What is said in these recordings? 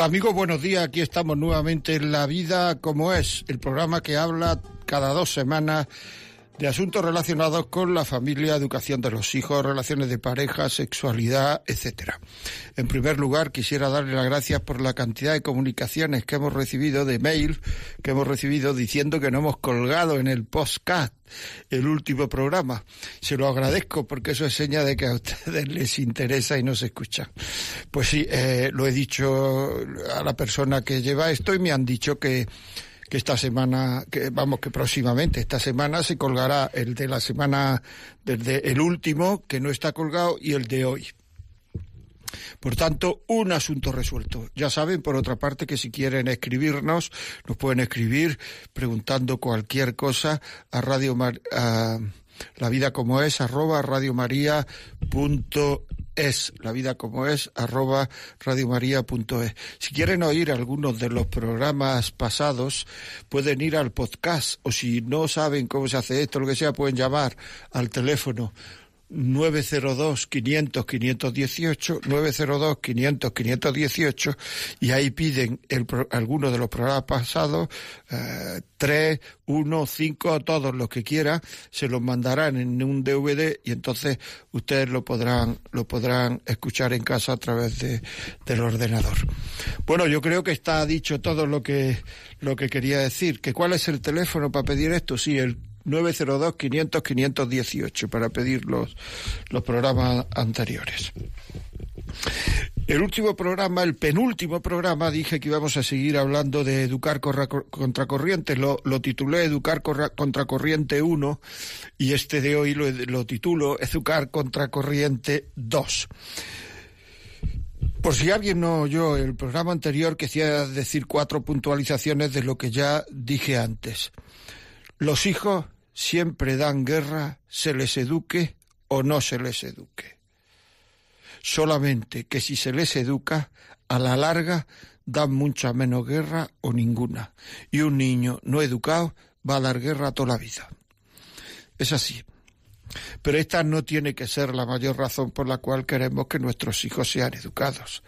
Hola amigos, buenos días. Aquí estamos nuevamente en La vida como es, el programa que habla cada dos semanas de asuntos relacionados con la familia, educación de los hijos, relaciones de pareja, sexualidad, etcétera. En primer lugar, quisiera darle las gracias por la cantidad de comunicaciones que hemos recibido, de mail que hemos recibido diciendo que no hemos colgado en el postcast el último programa. Se lo agradezco porque eso es seña de que a ustedes les interesa y nos escuchan. Pues sí, eh, lo he dicho a la persona que lleva esto y me han dicho que que esta semana, que vamos, que próximamente, esta semana se colgará el de la semana, desde el último, que no está colgado, y el de hoy. Por tanto, un asunto resuelto. Ya saben, por otra parte, que si quieren escribirnos, nos pueden escribir preguntando cualquier cosa a Radio Mar a la vida como es arroba radiomaria.es la vida como es arroba radiomaria.es si quieren oír algunos de los programas pasados pueden ir al podcast o si no saben cómo se hace esto lo que sea pueden llamar al teléfono 902 500 518 902 500 518 y ahí piden el, algunos de los programas pasados eh, tres, uno, cinco, todos los que quiera se los mandarán en un DVD y entonces ustedes lo podrán lo podrán escuchar en casa a través de, del ordenador. Bueno, yo creo que está dicho todo lo que lo que quería decir. ¿Que cuál es el teléfono para pedir esto? Sí, el 902-500-518 para pedir los, los programas anteriores. El último programa, el penúltimo programa, dije que íbamos a seguir hablando de Educar Contracorriente. Lo, lo titulé Educar Contracorriente 1 y este de hoy lo, lo titulo Educar Contracorriente 2. Por si alguien no oyó el programa anterior, quisiera decir cuatro puntualizaciones de lo que ya dije antes. Los hijos siempre dan guerra, se les eduque o no se les eduque. Solamente que si se les educa, a la larga dan mucha menos guerra o ninguna. Y un niño no educado va a dar guerra toda la vida. Es así. Pero esta no tiene que ser la mayor razón por la cual queremos que nuestros hijos sean educados.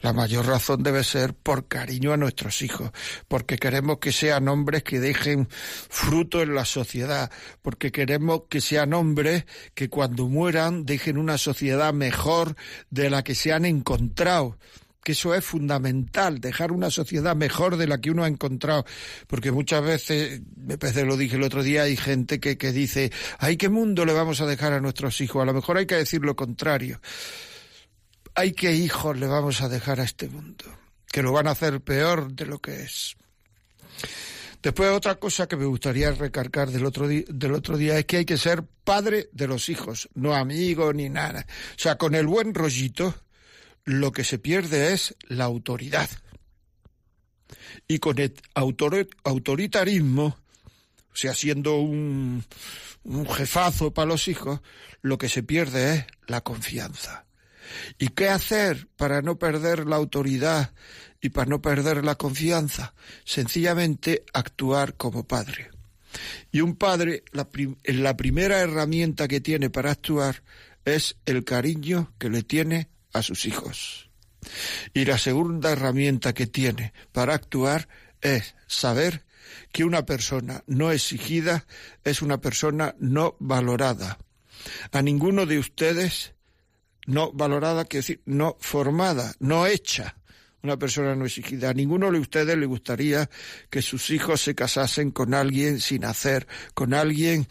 La mayor razón debe ser por cariño a nuestros hijos, porque queremos que sean hombres que dejen fruto en la sociedad, porque queremos que sean hombres que cuando mueran dejen una sociedad mejor de la que se han encontrado que eso es fundamental, dejar una sociedad mejor de la que uno ha encontrado. Porque muchas veces, me parece lo dije el otro día, hay gente que, que dice, ay, ¿qué mundo le vamos a dejar a nuestros hijos? A lo mejor hay que decir lo contrario. Hay qué hijos le vamos a dejar a este mundo, que lo van a hacer peor de lo que es. Después otra cosa que me gustaría recargar del otro, del otro día es que hay que ser padre de los hijos, no amigo ni nada. O sea, con el buen rollito, lo que se pierde es la autoridad. Y con el autoritarismo, o sea, siendo un, jefazo para los hijos, lo que se pierde es la confianza. ¿Y qué hacer para no perder la autoridad y para no perder la confianza? Sencillamente actuar como padre. Y un padre, la, la primera herramienta que tiene para actuar es el cariño que le tiene a sus hijos. Y la segunda herramienta que tiene para actuar es saber que una persona no exigida es una persona no valorada. A ninguno de ustedes no valorada, quiere decir no formada, no hecha. Una persona no exigida. A ninguno de ustedes le gustaría que sus hijos se casasen con alguien sin hacer, con alguien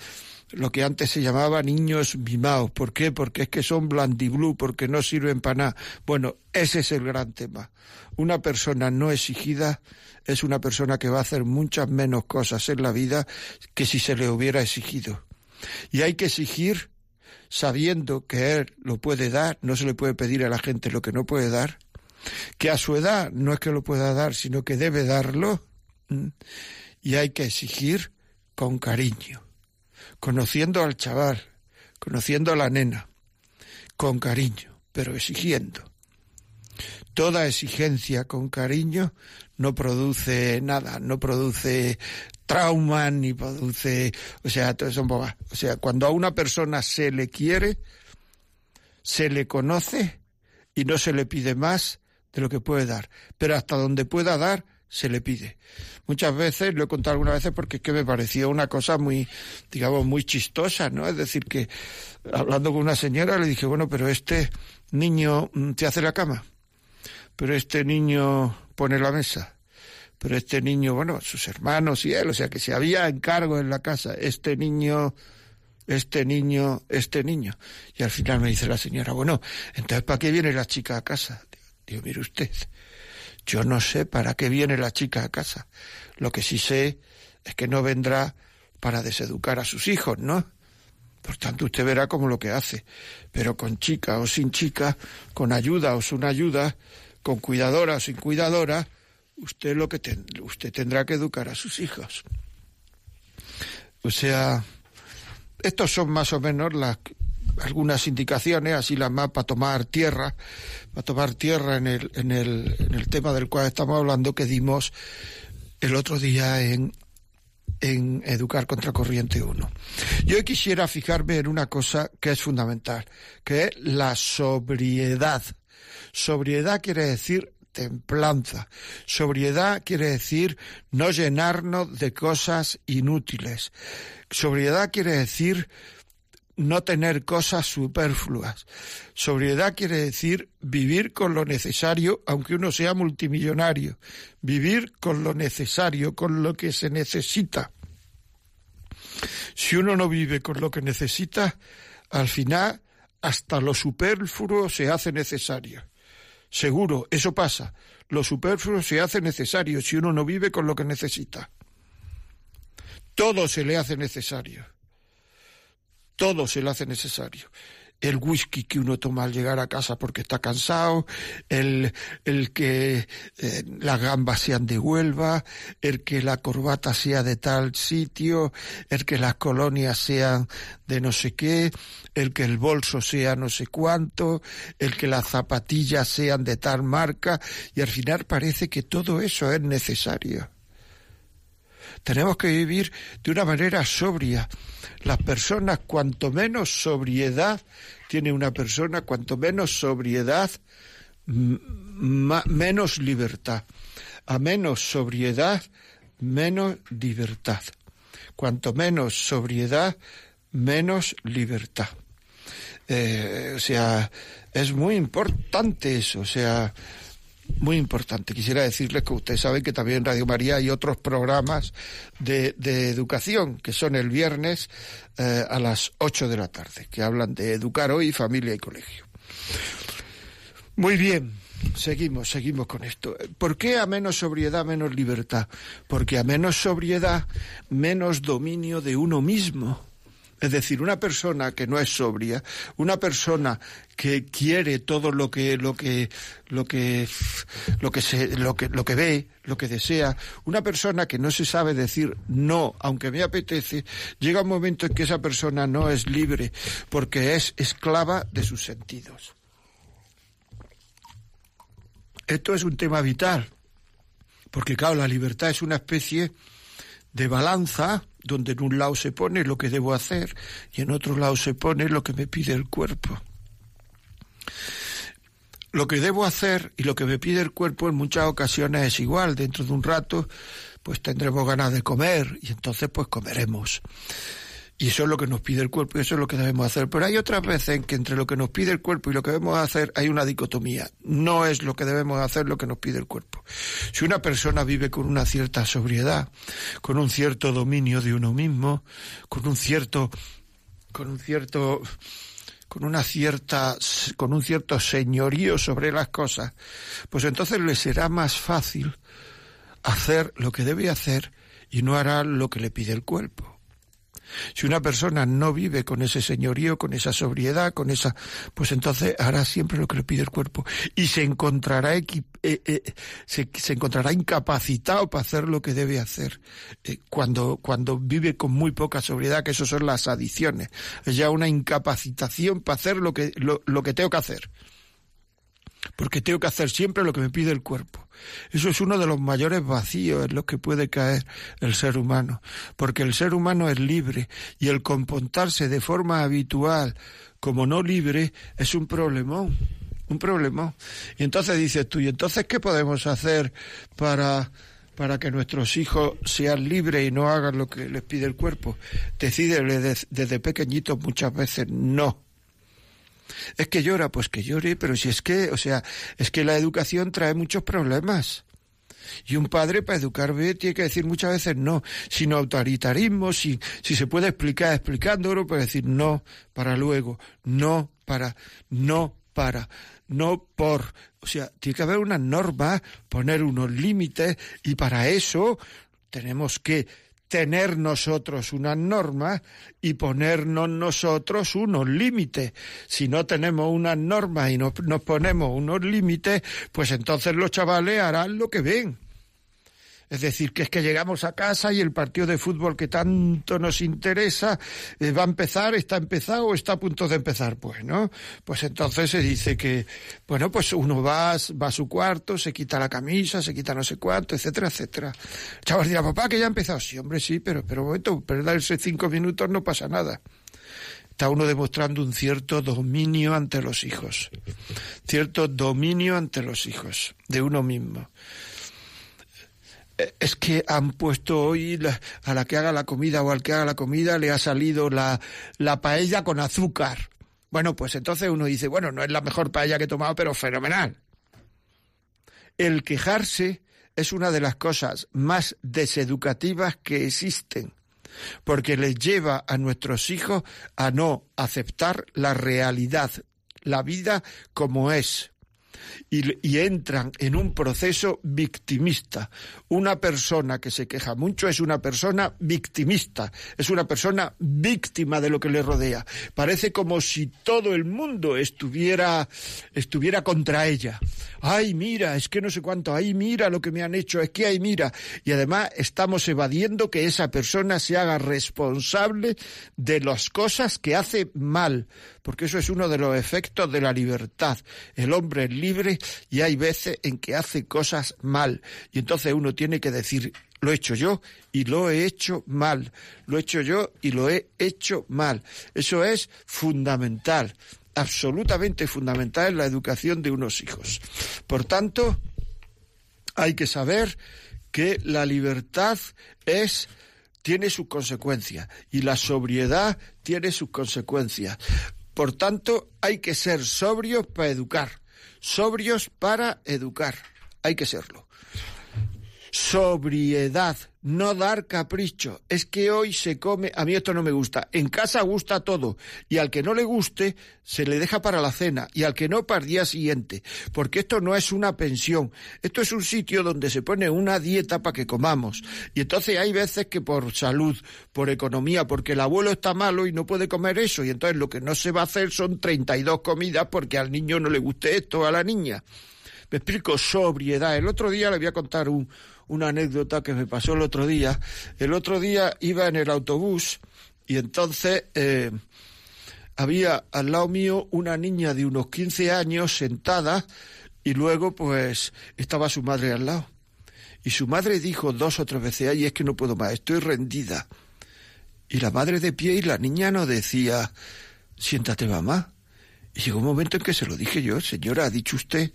lo que antes se llamaba niños mimados. ¿Por qué? Porque es que son blandiblú, porque no sirven para nada. Bueno, ese es el gran tema. Una persona no exigida es una persona que va a hacer muchas menos cosas en la vida que si se le hubiera exigido. Y hay que exigir sabiendo que él lo puede dar, no se le puede pedir a la gente lo que no puede dar, que a su edad no es que lo pueda dar, sino que debe darlo y hay que exigir con cariño, conociendo al chaval, conociendo a la nena, con cariño, pero exigiendo. Toda exigencia con cariño no produce nada, no produce trauma ni produce, o sea, todo O sea, cuando a una persona se le quiere, se le conoce y no se le pide más de lo que puede dar, pero hasta donde pueda dar se le pide. Muchas veces, lo he contado algunas veces porque es que me pareció una cosa muy, digamos, muy chistosa, ¿no? Es decir, que hablando con una señora le dije, bueno, pero este niño mm, te hace la cama, pero este niño pone la mesa, pero este niño, bueno, sus hermanos y él, o sea, que si había encargo en la casa, este niño, este niño, este niño. Y al final me dice la señora, bueno, entonces ¿para qué viene la chica a casa? Digo, mire usted, yo no sé para qué viene la chica a casa. Lo que sí sé es que no vendrá para deseducar a sus hijos, ¿no? Por tanto, usted verá cómo lo que hace. Pero con chica o sin chica, con ayuda o sin ayuda, con cuidadora o sin cuidadora, usted lo que usted tendrá que educar a sus hijos. O sea, estos son más o menos las algunas indicaciones, así las más para tomar tierra, para tomar tierra en el, en el, en el tema del cual estamos hablando que dimos el otro día en, en Educar contra Corriente 1. Yo quisiera fijarme en una cosa que es fundamental, que es la sobriedad. Sobriedad quiere decir templanza. Sobriedad quiere decir no llenarnos de cosas inútiles. Sobriedad quiere decir no tener cosas superfluas. Sobriedad quiere decir vivir con lo necesario, aunque uno sea multimillonario. Vivir con lo necesario, con lo que se necesita. Si uno no vive con lo que necesita, al final hasta lo superfluo se hace necesario. Seguro, eso pasa. Lo superfluo se hace necesario si uno no vive con lo que necesita. Todo se le hace necesario todo se le hace necesario. El whisky que uno toma al llegar a casa porque está cansado, el, el que eh, las gambas sean de Huelva, el que la corbata sea de tal sitio, el que las colonias sean de no sé qué, el que el bolso sea no sé cuánto, el que las zapatillas sean de tal marca, y al final parece que todo eso es necesario. Tenemos que vivir de una manera sobria. Las personas, cuanto menos sobriedad tiene una persona, cuanto menos sobriedad, menos libertad. A menos sobriedad, menos libertad. Cuanto menos sobriedad, menos libertad. Eh, o sea, es muy importante eso. O sea, muy importante. Quisiera decirles que ustedes saben que también en Radio María hay otros programas de, educación, que son el viernes eh, a las 8 de la tarde, que hablan de educar hoy, familia y colegio. Muy bien, seguimos, seguimos con esto. ¿Por qué a menos sobriedad, menos libertad? Porque a menos sobriedad, menos dominio de uno mismo. Es decir, una persona que no es sobria, una persona que quiere todo lo que lo que lo que lo que se lo que lo que ve, lo que desea, una persona que no se sabe decir no, aunque me apetece, llega un momento en que esa persona no es libre porque es esclava de sus sentidos. Esto es un tema vital, porque claro, la libertad es una especie de balanza donde en un lado se pone lo que debo hacer y en otro lado se pone lo que me pide el cuerpo. Lo que debo hacer y lo que me pide el cuerpo en muchas ocasiones es igual. Dentro de un rato, pues tendremos ganas de comer y entonces pues comeremos. Y eso es lo que nos pide el cuerpo y eso es lo que debemos hacer. Pero hay otras veces en que entre lo que nos pide el cuerpo y lo que debemos hacer hay una dicotomía. No es lo que debemos hacer lo que nos pide el cuerpo. Si una persona vive con una cierta sobriedad, con un cierto dominio de uno mismo, con un cierto, con un cierto, con una cierta, con un cierto señorío sobre las cosas, pues entonces le será más fácil hacer lo que debe hacer y no hará lo que le pide el cuerpo. Si una persona no vive con ese señorío, con esa sobriedad, con esa, pues entonces hará siempre lo que le pide el cuerpo. Y se encontrará eh, eh, se, encontrará incapacitado para hacer lo que debe hacer. Eh, cuando cuando vive con muy poca sobriedad, que eso son las adicciones, es ya una incapacitación para hacer lo que lo que tengo que hacer. Porque tengo que hacer siempre lo que me pide el cuerpo. Eso es uno de los mayores vacíos en los que puede caer el ser humano, porque el ser humano es libre y el comportarse de forma habitual como no libre es un problemón, un problemón. Y entonces dices tú, ¿y entonces qué podemos hacer para para que nuestros hijos sean libres y no hagan lo que les pide el cuerpo? Decídele desde pequeñitos muchas veces no es que llora, pues que llore, pero si es que, o sea, es que la educación trae muchos problemas. Y un padre para educar bien tiene que decir muchas veces no, sin autoritarismo, si, si se puede explicar explicándolo, puede decir no para luego, no para, no para, no por. O sea, tiene que haber una norma, poner unos límites y para eso tenemos que tener nosotros unas normas y ponernos nosotros unos límites. Si no tenemos unas normas y nos, nos ponemos unos límites, pues entonces los chavales harán lo que ven. Es decir, que es que llegamos a casa y el partido de fútbol que tanto nos interesa eh, va a empezar, está empezado o está a punto de empezar. Pues, ¿no? Pues entonces se dice que, bueno, pues uno va, va a su cuarto, se quita la camisa, se quita no sé cuánto, etcétera, etcétera. chaval dirá, papá, que ya ha empezado. Sí, hombre, sí, pero, pero un momento, perderse cinco minutos no pasa nada está uno demostrando un cierto dominio ante los hijos, cierto dominio ante los hijos de uno mismo es que han puesto hoy a la que haga la comida o al que haga la comida le ha salido la, la paella con azúcar. Bueno, pues entonces uno dice, bueno, no es la mejor paella que he tomado, pero fenomenal. El quejarse es una de las cosas más deseducativas que existen, porque les lleva a nuestros hijos a no aceptar la realidad, la vida como es y, entran en un proceso victimista. Una persona que se queja mucho es una persona victimista, es una persona víctima de lo que le rodea. Parece como si todo el mundo estuviera, estuviera contra ella. Ay, mira, es que no sé cuánto, ay, mira lo que me han hecho, es que ay, mira. Y además estamos evadiendo que esa persona se haga responsable de las cosas que hace mal, porque eso es uno de los efectos de la libertad. El hombre es y hay veces en que hace cosas mal. Y entonces uno tiene que decir, lo he hecho yo y lo he hecho mal. Lo he hecho yo y lo he hecho mal. Eso es fundamental, absolutamente fundamental en la educación de unos hijos. Por tanto, hay que saber que la libertad es tiene sus consecuencias y la sobriedad tiene sus consecuencias. Por tanto, hay que ser sobrios para educar, sobrios para educar. Hay que serlo sobriedad, no dar capricho. Es que hoy se come, a mí esto no me gusta. En casa gusta todo y al que no le guste se le deja para la cena y al que no para el día siguiente, porque esto no es una pensión, esto es un sitio donde se pone una dieta para que comamos. Y entonces hay veces que por salud, por economía, porque el abuelo está malo y no puede comer eso y entonces lo que no se va a hacer son 32 comidas porque al niño no le guste esto, a la niña. Me explico, sobriedad. El otro día le voy a contar un, una anécdota que me pasó el otro día. El otro día iba en el autobús y entonces eh, había al lado mío una niña de unos 15 años sentada y luego pues estaba su madre al lado. Y su madre dijo dos o tres veces, ay, es que no puedo más, estoy rendida. Y la madre de pie y la niña no decía, siéntate mamá. Y llegó un momento en que se lo dije yo, señora, ha dicho usted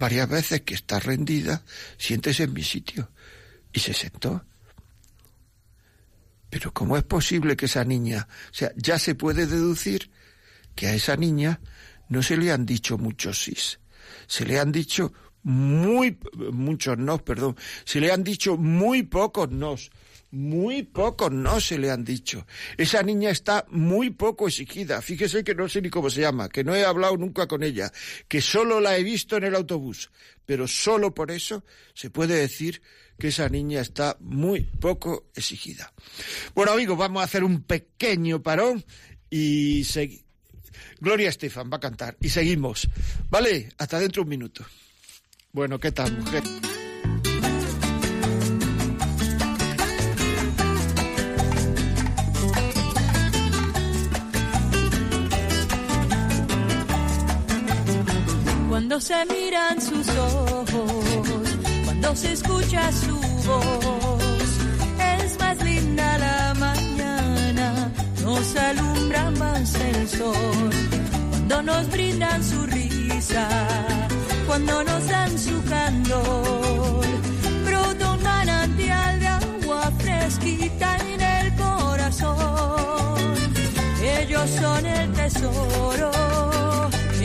varias veces que está rendida, siéntese en mi sitio. Y se sentó. Pero ¿cómo es posible que esa niña, o sea, ya se puede deducir que a esa niña no se le han dicho muchos sís, se le han dicho muy, muchos no, perdón, se le han dicho muy pocos nos. Muy poco no se le han dicho. Esa niña está muy poco exigida. Fíjese que no sé ni cómo se llama, que no he hablado nunca con ella, que solo la he visto en el autobús. Pero solo por eso se puede decir que esa niña está muy poco exigida. Bueno, amigos, vamos a hacer un pequeño parón y seguimos. Gloria Estefan va a cantar y seguimos. Vale, hasta dentro de un minuto. Bueno, ¿qué tal, mujer? Cuando se miran sus ojos, cuando se escucha su voz, es más linda la mañana, nos alumbra más el sol, cuando nos brindan su risa, cuando nos dan su candor, brota un manantial de agua fresquita en el corazón, ellos son el tesoro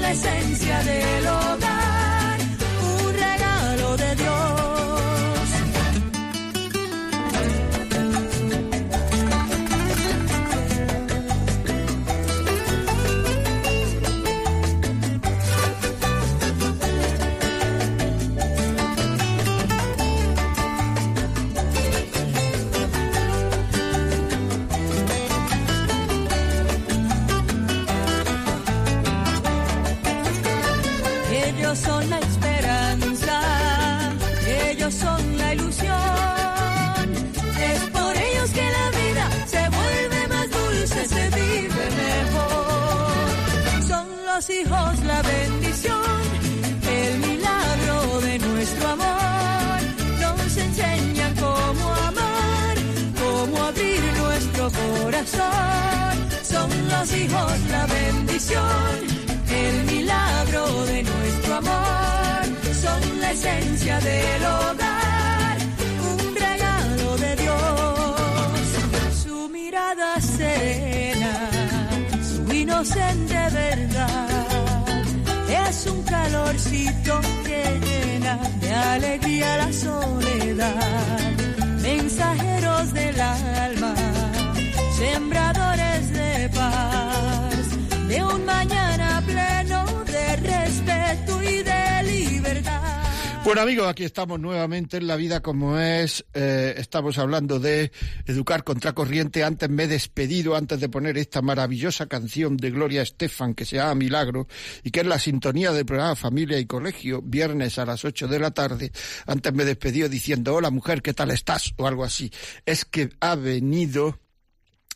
la esencia del hogar, Bueno amigos, aquí estamos nuevamente en La Vida como es. Eh, estamos hablando de educar contra corriente. Antes me he despedido, antes de poner esta maravillosa canción de Gloria Estefan que se llama Milagro y que es la sintonía del programa Familia y Colegio, viernes a las 8 de la tarde. Antes me he despedido diciendo, hola mujer, ¿qué tal estás? o algo así. Es que ha venido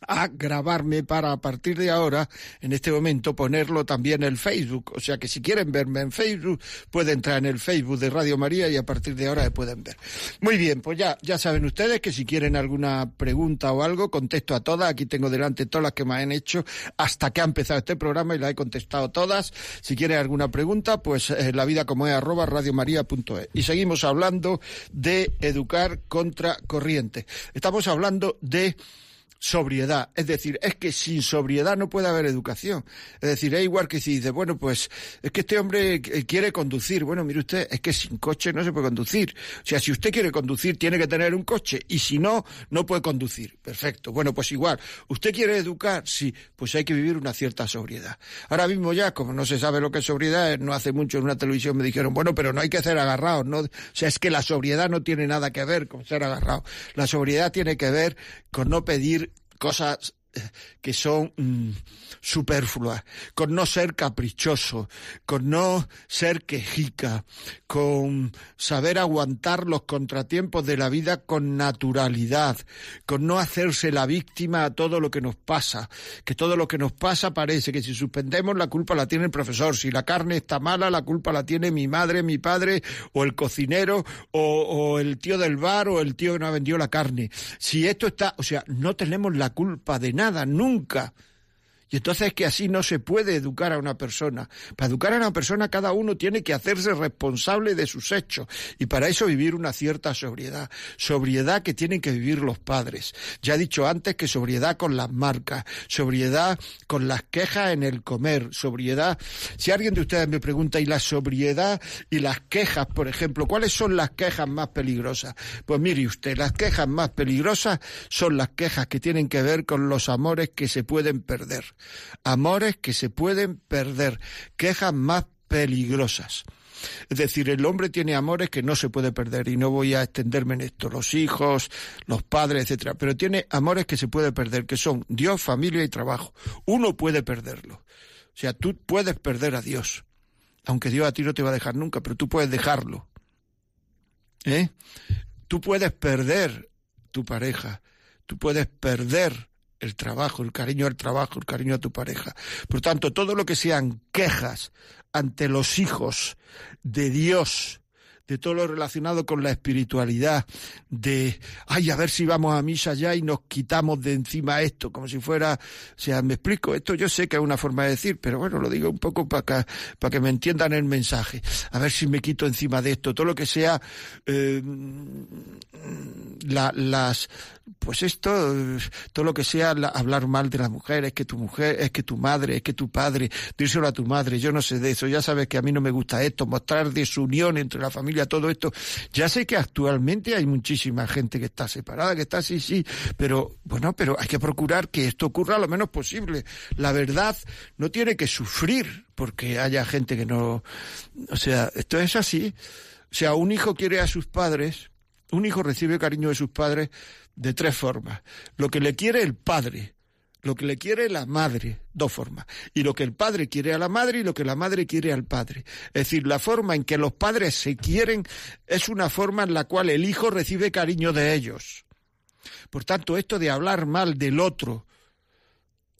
a grabarme para a partir de ahora, en este momento, ponerlo también en el Facebook. O sea que si quieren verme en Facebook, pueden entrar en el Facebook de Radio María y a partir de ahora me pueden ver. Muy bien, pues ya, ya saben ustedes que si quieren alguna pregunta o algo, contesto a todas. Aquí tengo delante todas las que me han hecho hasta que ha empezado este programa y las he contestado todas. Si quieren alguna pregunta, pues eh, la vida como es arroba radiomaria.es. Y seguimos hablando de educar contra corriente. Estamos hablando de sobriedad. Es decir, es que sin sobriedad no puede haber educación. Es decir, es igual que si dice, bueno, pues es que este hombre quiere conducir. Bueno, mire usted, es que sin coche no se puede conducir. O sea, si usted quiere conducir, tiene que tener un coche y si no, no puede conducir. Perfecto. Bueno, pues igual. ¿Usted quiere educar? Sí, pues hay que vivir una cierta sobriedad. Ahora mismo ya, como no se sabe lo que es sobriedad, no hace mucho en una televisión me dijeron, bueno, pero no hay que ser agarrados, ¿no? O sea, es que la sobriedad no tiene nada que ver con ser agarrado. La sobriedad tiene que ver con no pedir cosas que son mm, superfluas, con no ser caprichoso, con no ser quejica, con saber aguantar los contratiempos de la vida con naturalidad, con no hacerse la víctima a todo lo que nos pasa, que todo lo que nos pasa parece que si suspendemos la culpa la tiene el profesor, si la carne está mala la culpa la tiene mi madre, mi padre o el cocinero o, el tío del bar o el tío que nos vendió la carne. Si esto está, o sea, no tenemos la culpa de nada, nunca. Y entonces es que así no se puede educar a una persona. Para educar a una persona cada uno tiene que hacerse responsable de sus hechos y para eso vivir una cierta sobriedad. Sobriedad que tienen que vivir los padres. Ya he dicho antes que sobriedad con las marcas, sobriedad con las quejas en el comer, sobriedad. Si alguien de ustedes me pregunta, ¿y la sobriedad y las quejas, por ejemplo, cuáles son las quejas más peligrosas? Pues mire usted, las quejas más peligrosas son las quejas que tienen que ver con los amores que se pueden perder amores que se pueden perder, quejas más peligrosas. Es decir, el hombre tiene amores que no se puede perder y no voy a extenderme en esto, los hijos, los padres, etcétera, pero tiene amores que se puede perder, que son Dios, familia y trabajo. Uno puede perderlo. O sea, tú puedes perder a Dios, aunque Dios a ti no te va a dejar nunca, pero tú puedes dejarlo. ¿Eh? Tú puedes perder tu pareja, tú puedes perder el trabajo, el cariño al trabajo, el cariño a tu pareja. Por tanto, todo lo que sean quejas ante los hijos de Dios, de todo lo relacionado con la espiritualidad, de, ay, a ver si vamos a misa ya y nos quitamos de encima esto, como si fuera, o sea, me explico, esto yo sé que es una forma de decir, pero bueno, lo digo un poco para que, para que me entiendan el mensaje, a ver si me quito encima de esto, todo lo que sea, eh, la, las, pues esto, todo lo que sea hablar mal de la mujer, es que tu mujer, es que tu madre, es que tu padre, dírselo a tu madre, yo no sé de eso, ya sabes que a mí no me gusta esto, mostrar desunión entre la familia, todo esto. Ya sé que actualmente hay muchísima gente que está separada, que está así, sí, pero bueno, pero hay que procurar que esto ocurra lo menos posible. La verdad no tiene que sufrir porque haya gente que no, o sea, esto es así. O sea, un hijo quiere a sus padres, un hijo recibe cariño de sus padres de tres formas. Lo que le quiere el padre, lo que le quiere la madre, dos formas, y lo que el padre quiere a la madre y lo que la madre quiere al padre. Es decir, la forma en que los padres se quieren es una forma en la cual el hijo recibe cariño de ellos. Por tanto, esto de hablar mal del otro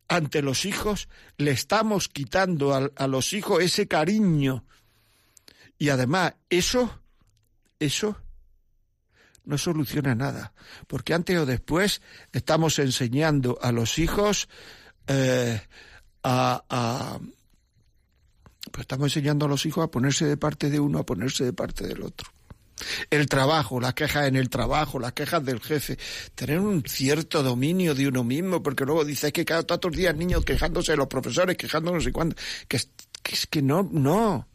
ante los hijos, le estamos quitando a, a los hijos ese cariño. Y además, eso, eso no soluciona nada, porque antes o después estamos enseñando a los hijos eh, a, a pues estamos enseñando a los hijos a ponerse de parte de uno, a ponerse de parte del otro. El trabajo, las quejas en el trabajo, las quejas del jefe, tener un cierto dominio de uno mismo, porque luego dices que cada tantos días niños quejándose de los profesores, quejándose no sé cuándo, que, que es que no, no,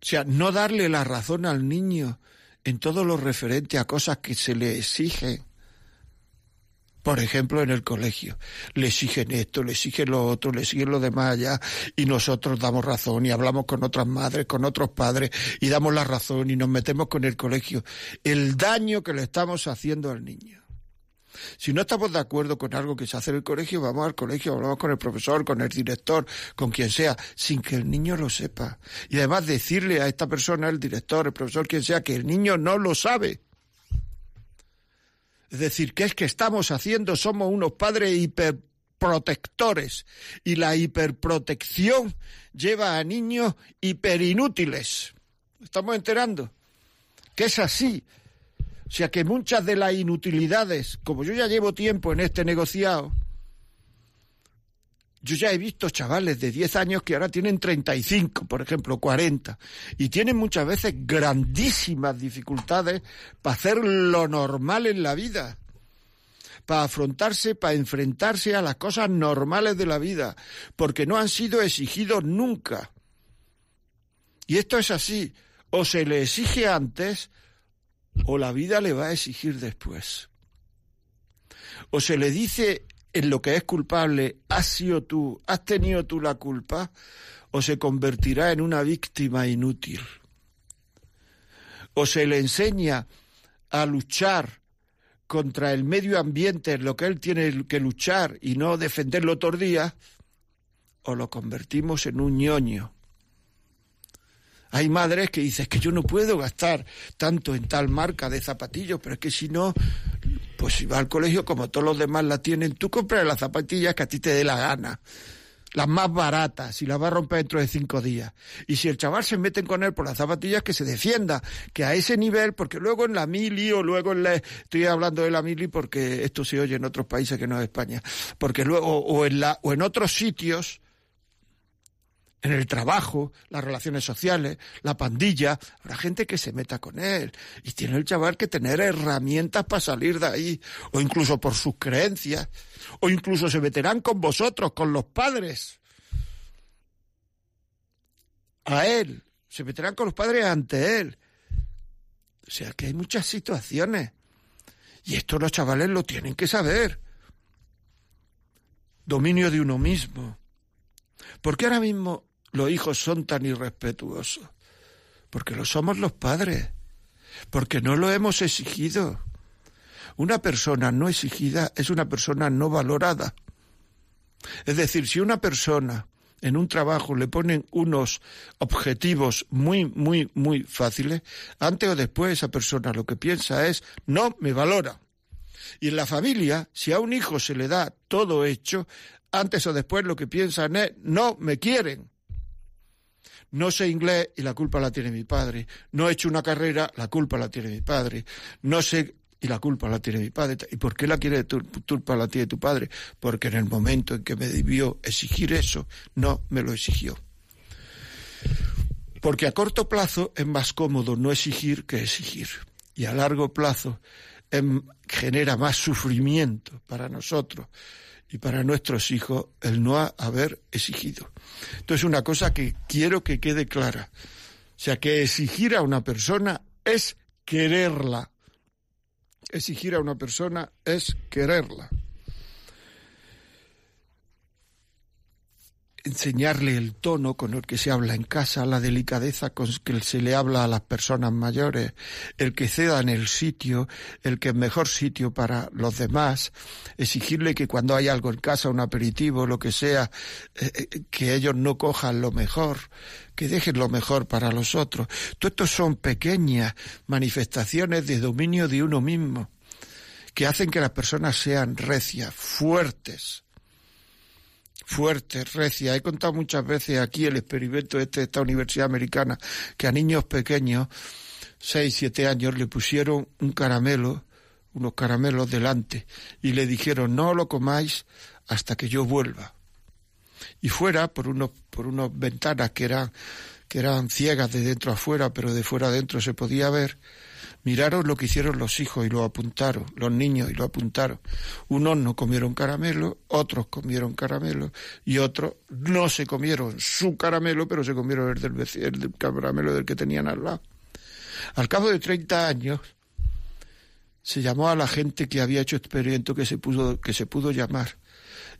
o sea, no darle la razón al niño en todo lo referente a cosas que se le exigen. Por ejemplo, en el colegio. Le exigen esto, le exigen lo otro, le exigen lo demás allá, y nosotros damos razón y hablamos con otras madres, con otros padres, y damos la razón y nos metemos con el colegio. El daño que le estamos haciendo al niño. Si no estamos de acuerdo con algo que se hace en el colegio, vamos al colegio, hablamos con el profesor, con el director, con quien sea, sin que el niño lo sepa. Y además decirle a esta persona, el director, el profesor, quien sea, que el niño no lo sabe. Es decir, ¿qué es que estamos haciendo? Somos unos padres hiperprotectores y la hiperprotección lleva a niños hiperinútiles. ¿Estamos enterando? Que es así. O sea que muchas de las inutilidades, como yo ya llevo tiempo en este negociado, yo ya he visto chavales de 10 años que ahora tienen 35, por ejemplo, 40, y tienen muchas veces grandísimas dificultades para hacer lo normal en la vida, para afrontarse, para enfrentarse a las cosas normales de la vida, porque no han sido exigidos nunca. Y esto es así, o se le exige antes o la vida le va a exigir después. O se le dice en lo que es culpable, has sido tú, has tenido tú la culpa, o se convertirá en una víctima inútil. O se le enseña a luchar contra el medio ambiente en lo que él tiene que luchar y no defenderlo otros días, o lo convertimos en un ñoño. Hay madres que dicen que yo no puedo gastar tanto en tal marca de zapatillos, pero es que si no, pues si va al colegio como todos los demás la tienen, tú compras las zapatillas que a ti te dé la gana las más baratas y las va a romper dentro de cinco días. Y si el chaval se meten con él por las zapatillas, que se defienda, que a ese nivel, porque luego en la mili o luego en la... Estoy hablando de la mili porque esto se oye en otros países que no es España. Porque luego, o en, la, o en otros sitios, en el trabajo, las relaciones sociales, la pandilla, habrá gente que se meta con él. Y tiene el chaval que tener herramientas para salir de ahí, o incluso por sus creencias, o incluso se meterán con vosotros, con los padres. A él, se meterán con los padres ante él. O sea que hay muchas situaciones. Y esto los chavales lo tienen que saber. Dominio de uno mismo. Porque ahora mismo los hijos son tan irrespetuosos? Porque lo somos los padres, porque no lo hemos exigido. Una persona no exigida es una persona no valorada. Es decir, si una persona en un trabajo le ponen unos objetivos muy, muy, muy fáciles, antes o después esa persona lo que piensa es, no me valora. Y en la familia, si a un hijo se le da todo hecho, antes o después lo que piensan es, no me quieren. No sé inglés y la culpa la tiene mi padre. No he hecho una carrera, la culpa la tiene mi padre. No sé y la culpa la tiene mi padre. ¿Y por qué la quiere tu, culpa la tiene tu padre? Porque en el momento en que me debió exigir eso, no me lo exigió. Porque a corto plazo es más cómodo no exigir que exigir. Y a largo plazo em, genera más sufrimiento para nosotros y para nuestros hijos el no haber exigido. Entonces, una cosa que quiero que quede clara. O sea, que exigir a una persona es quererla. Exigir a una persona es quererla. Enseñarle el tono con el que se habla en casa, la delicadeza con que se le habla a las personas mayores, el que ceda en el sitio, el que es mejor sitio para los demás, exigirle que cuando hay algo en casa, un aperitivo, lo que sea, eh, eh, que ellos no cojan lo mejor, que dejen lo mejor para los otros. Todo esto son pequeñas manifestaciones de dominio de uno mismo, que hacen que las personas sean recias, fuertes, fuerte, recia. He contado muchas veces aquí el experimento este de esta universidad americana, que a niños pequeños, seis, siete años, le pusieron un caramelo, unos caramelos delante, y le dijeron, no lo comáis hasta que yo vuelva. Y fuera, por unos, por unas ventanas que eran, que eran ciegas de dentro a fuera, pero de fuera adentro se podía ver, Miraron lo que hicieron los hijos y lo apuntaron, los niños y lo apuntaron. Unos no comieron caramelo, otros comieron caramelo y otros no se comieron su caramelo, pero se comieron el del, el del caramelo del que tenían al lado. Al cabo de 30 años, se llamó a la gente que había hecho experimento que se, pudo, que se pudo llamar.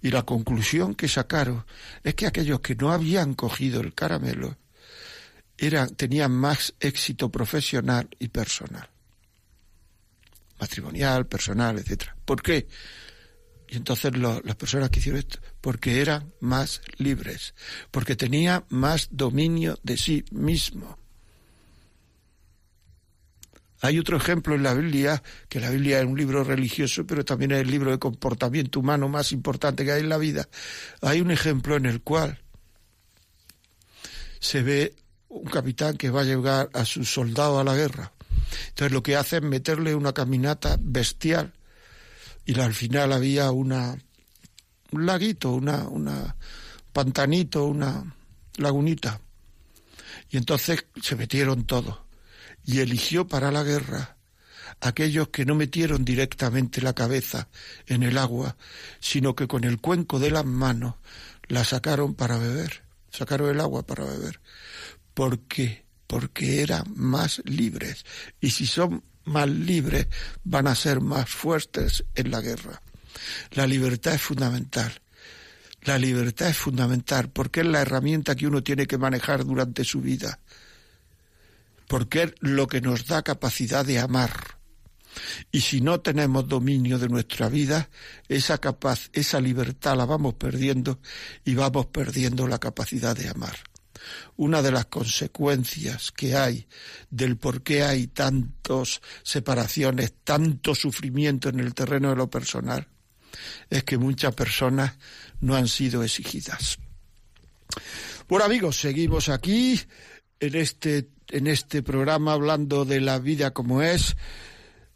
Y la conclusión que sacaron es que aquellos que no habían cogido el caramelo era, tenía más éxito profesional y personal. Matrimonial, personal, etcétera. ¿Por qué? Y entonces las personas que hicieron esto, porque eran más libres, porque tenía más dominio de sí mismo. Hay otro ejemplo en la Biblia, que la Biblia es un libro religioso, pero también es el libro de comportamiento humano más importante que hay en la vida. Hay un ejemplo en el cual se ve un capitán que va a llevar a sus soldados a la guerra. Entonces lo que hace es meterle una caminata bestial y al final había una un laguito, una, una pantanito, una lagunita. Y entonces se metieron todos y eligió para la guerra aquellos que no metieron directamente la cabeza en el agua, sino que con el cuenco de las manos la sacaron para beber, sacaron el agua para beber. ¿Por qué? Porque eran más libres. Y si son más libres, van a ser más fuertes en la guerra. La libertad es fundamental. La libertad es fundamental porque es la herramienta que uno tiene que manejar durante su vida. Porque es lo que nos da capacidad de amar. Y si no tenemos dominio de nuestra vida, esa capaz, esa libertad la vamos perdiendo y vamos perdiendo la capacidad de amar. Una de las consecuencias que hay del por qué hay tantas separaciones, tanto sufrimiento en el terreno de lo personal, es que muchas personas no han sido exigidas. Bueno amigos, seguimos aquí en este, en este programa hablando de la vida como es.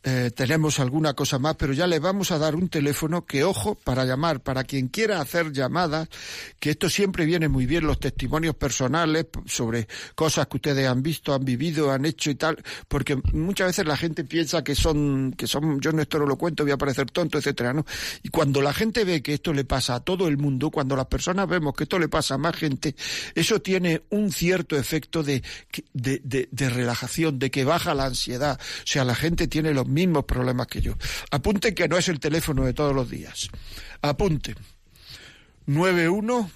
Eh, tenemos alguna cosa más, pero ya le vamos a dar un teléfono que, ojo, para llamar, para quien quiera hacer llamadas, que esto siempre viene muy bien, los testimonios personales sobre cosas que ustedes han visto, han vivido, han hecho y tal, porque muchas veces la gente piensa que son, que son, yo no esto no lo cuento, voy a parecer tonto, etcétera, ¿no? Y cuando la gente ve que esto le pasa a todo el mundo, cuando las personas vemos que esto le pasa a más gente, eso tiene un cierto efecto de, de, de, de relajación, de que baja la ansiedad. O sea, la gente tiene los mismos problemas que yo. Apunten que no es el teléfono de todos los días. Apunten. 91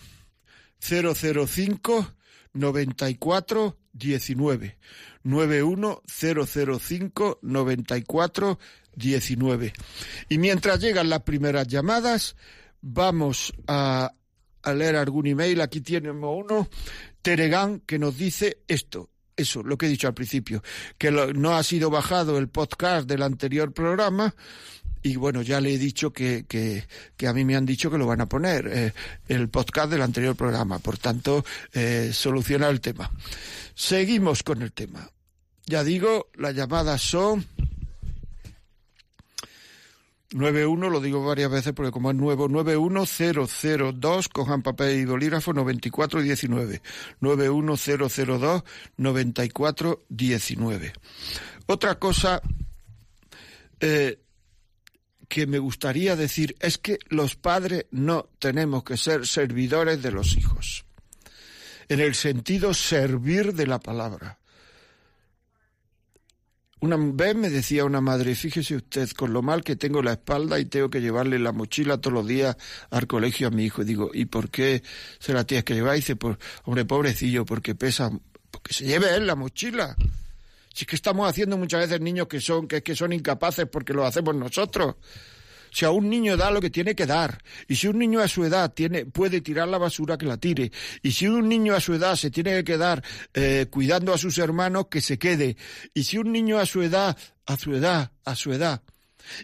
005 94 19 91 005 94 19 y mientras llegan las primeras llamadas vamos a, a leer algún email aquí tenemos uno Teregán que nos dice esto eso, lo que he dicho al principio, que no ha sido bajado el podcast del anterior programa y bueno, ya le he dicho que, que, que a mí me han dicho que lo van a poner, eh, el podcast del anterior programa, por tanto, eh, soluciona el tema. Seguimos con el tema. Ya digo, las llamadas son 91, lo digo varias veces porque como es nuevo, 91002, cojan papel y bolígrafo 9419. 91002 9419. Otra cosa eh, que me gustaría decir es que los padres no tenemos que ser servidores de los hijos. En el sentido servir de la palabra. Una vez me decía una madre, fíjese usted, con lo mal que tengo la espalda y tengo que llevarle la mochila todos los días al colegio a mi hijo. Y digo, ¿y por qué se la tienes que llevar? Y dice, pues, hombre, pobrecillo, porque pesa, porque se lleve él la mochila. Si es que estamos haciendo muchas veces niños que son, que, que son incapaces porque lo hacemos nosotros. Si a un niño da lo que tiene que dar, y si un niño a su edad tiene, puede tirar la basura, que la tire, y si un niño a su edad se tiene que quedar eh, cuidando a sus hermanos, que se quede, y si un niño a su edad, a su edad, a su edad,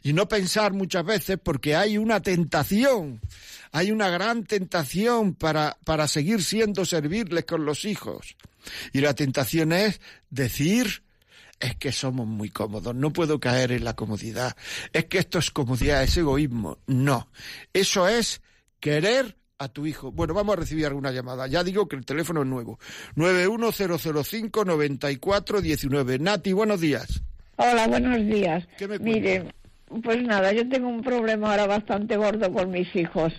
y no pensar muchas veces porque hay una tentación, hay una gran tentación para, para seguir siendo servirles con los hijos. Y la tentación es decir, es que somos muy cómodos, no puedo caer en la comodidad, es que esto es comodidad, es egoísmo. No, eso es querer a tu hijo. Bueno, vamos a recibir alguna llamada. Ya digo que el teléfono es nuevo. 91005-9419. Nati, buenos días. Hola, buenos días. ¿Qué me Mire, pues nada, yo tengo un problema ahora bastante gordo con mis hijos.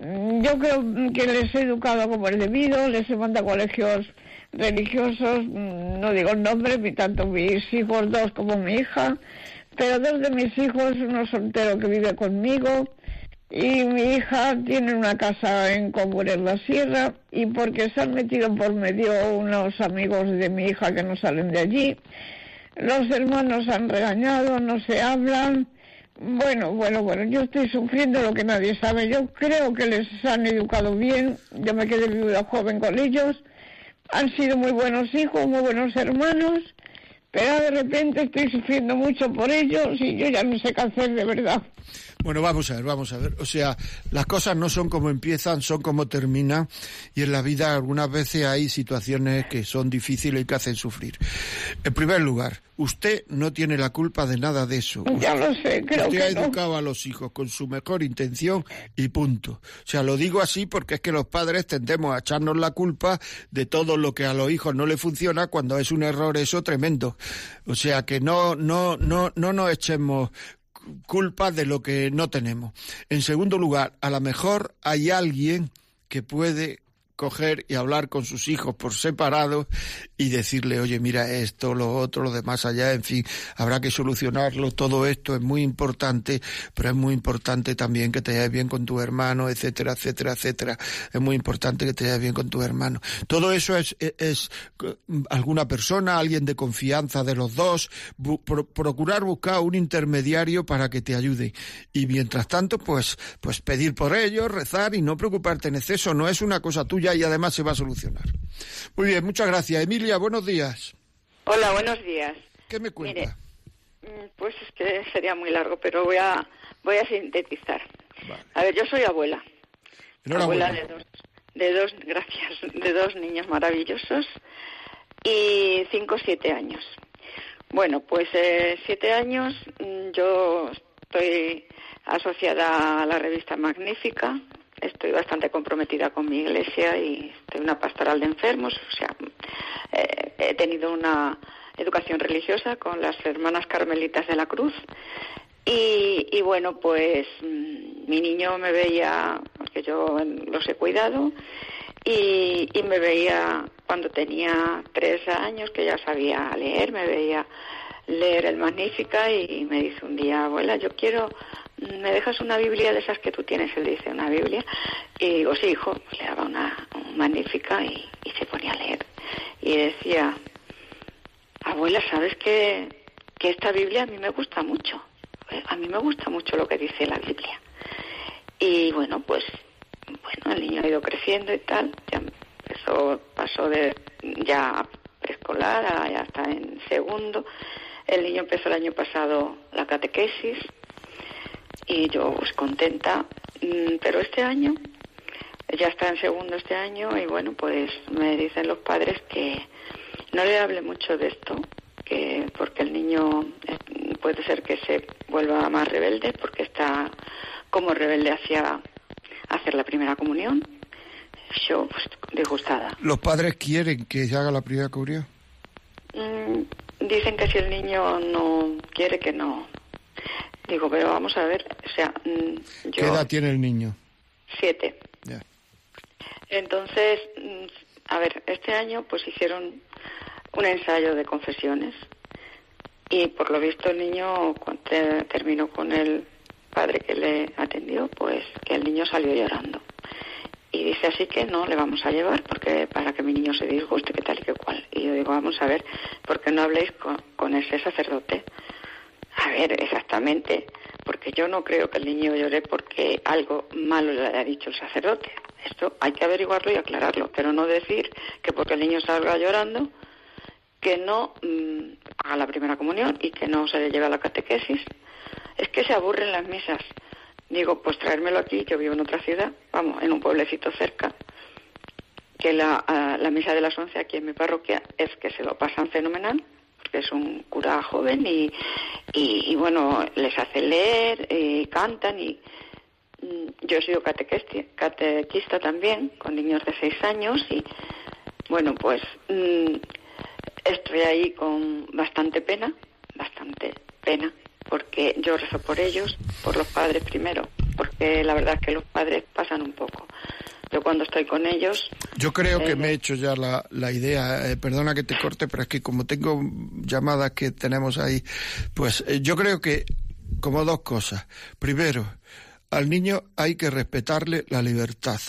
Mm, Yo creo que les he educado como es debido, les he mandado a colegios religiosos, no digo el nombre, ni tanto mis hijos dos como mi hija, pero dos de mis hijos, uno soltero que vive conmigo y mi hija tiene una casa en Cómbulo en la Sierra y porque se han metido por medio unos amigos de mi hija que no salen de allí, los hermanos han regañado, no se hablan. Bueno, bueno, bueno, yo estoy sufriendo lo que nadie sabe. Yo creo que les han educado bien. Yo me quedé viuda joven con ellos. Han sido muy buenos hijos, muy buenos hermanos. Pero de repente estoy sufriendo mucho por ellos y yo ya no sé qué hacer de verdad. Bueno, vamos a ver, vamos a ver. O sea, las cosas no son como empiezan, son como terminan. Y en la vida algunas veces hay situaciones que son difíciles y que hacen sufrir. En primer lugar, usted no tiene la culpa de nada de eso. Ya lo sé, creo Usted ha que no. educado a los hijos con su mejor intención y punto. O sea, lo digo así porque es que los padres tendemos a echarnos la culpa de todo lo que a los hijos no le funciona cuando es un error eso tremendo. O sea, que no, no, no, no nos echemos culpa de lo que no tenemos. En segundo lugar, a lo mejor hay alguien que puede coger y hablar con sus hijos por separado y decirle, oye, mira esto, lo otro, lo demás allá, en fin, habrá que solucionarlo, todo esto es muy importante, pero es muy importante también que te lleves bien con tu hermano, etcétera, etcétera, etcétera. Es muy importante que te lleves bien con tu hermano. Todo eso es, es, alguna persona, alguien de confianza de los dos, procurar buscar un intermediario para que te ayude. Y mientras tanto, pues, pues pedir por ellos, rezar y no preocuparte en exceso. No es una cosa tuya y además se va a solucionar. Muy bien, muchas gracias. Buenos días. Hola, buenos días. ¿Qué me cuenta? Mm, pues es que sería muy largo, pero voy a, voy a sintetizar. A ver, yo soy abuela. Abuela de dos, de dos, gracias, de dos niños maravillosos y cinco, siete años. Bueno, pues eh, siete años mm, yo estoy asociada a la revista Magnífica, estoy bastante comprometida con mi iglesia y estoy una pastoral de enfermos, o sea, eh, he tenido una educación religiosa con las hermanas carmelitas de la Cruz y, bueno, pues mm, mi niño me veía, porque yo los he cuidado, y, y, me veía cuando tenía tres años, que ya sabía leer, me veía leer el Magnífica y me dice un día, abuela, yo quiero, ¿me dejas una Biblia de esas que tú tienes? Él dice, una Biblia. Y digo, sí, hijo, le daba una, Magnífica y, se ponía a leer. Y decía, abuela, ¿sabes que, que esta Biblia a mí me gusta mucho? A mí me gusta mucho lo que dice la Biblia. Y bueno, pues, bueno, el niño ha ido creciendo y tal, ya empezó, pasó de ya preescolar ya está en segundo. El niño empezó el año pasado la catequesis y yo pues contenta, mm, pero este año ya está en segundo este año y bueno, pues me dicen los padres que no le hable mucho de esto, que porque el niño eh, puede ser que se vuelva más rebelde porque está como rebelde hacia hacer la primera comunión. Yo pues, disgustada. ¿Los padres quieren que se haga la primera comunión? Mm, dicen que si el niño no quiere que no. Digo, pero vamos a ver, o sea, mm, ¿Qué edad tiene el niño? Siete. Entonces, mm, a ver, este año pues hicieron un ensayo de confesiones y por lo visto el niño cuando terminó con el padre que le atendió, pues que el niño salió llorando. Y dice así que no le vamos a llevar porque para que mi niño se disguste, que tal y que cual. Y yo digo, vamos a ver, ¿por qué no habléis con, con ese sacerdote? A ver, exactamente, porque yo no creo que el niño llore porque algo malo le haya dicho el sacerdote. Esto hay que averiguarlo y aclararlo, pero no decir que porque el niño salga llorando, que no mm, haga la primera comunión y que no se le lleve a la catequesis. Es que se aburren las misas. Digo, pues traérmelo aquí, yo vivo en otra ciudad, vamos, en un pueblecito cerca, que la, la misa de las once aquí en mi parroquia es que se lo pasan fenomenal, porque es un cura joven y, y, bueno, les hace leer, y cantan y mm, yo he sido catequista también, con niños de seis años y bueno, pues mm, estoy ahí con bastante pena, bastante pena, porque yo rezo por ellos, por los padres primero, porque la verdad es que los padres pasan un poco. Yo cuando estoy con ellos... Yo creo que me he hecho ya la, la idea, eh, perdona que te corte, pero es que como tengo llamadas que tenemos ahí, pues eh, yo creo que como dos cosas. Primero, al niño hay que respetarle la libertad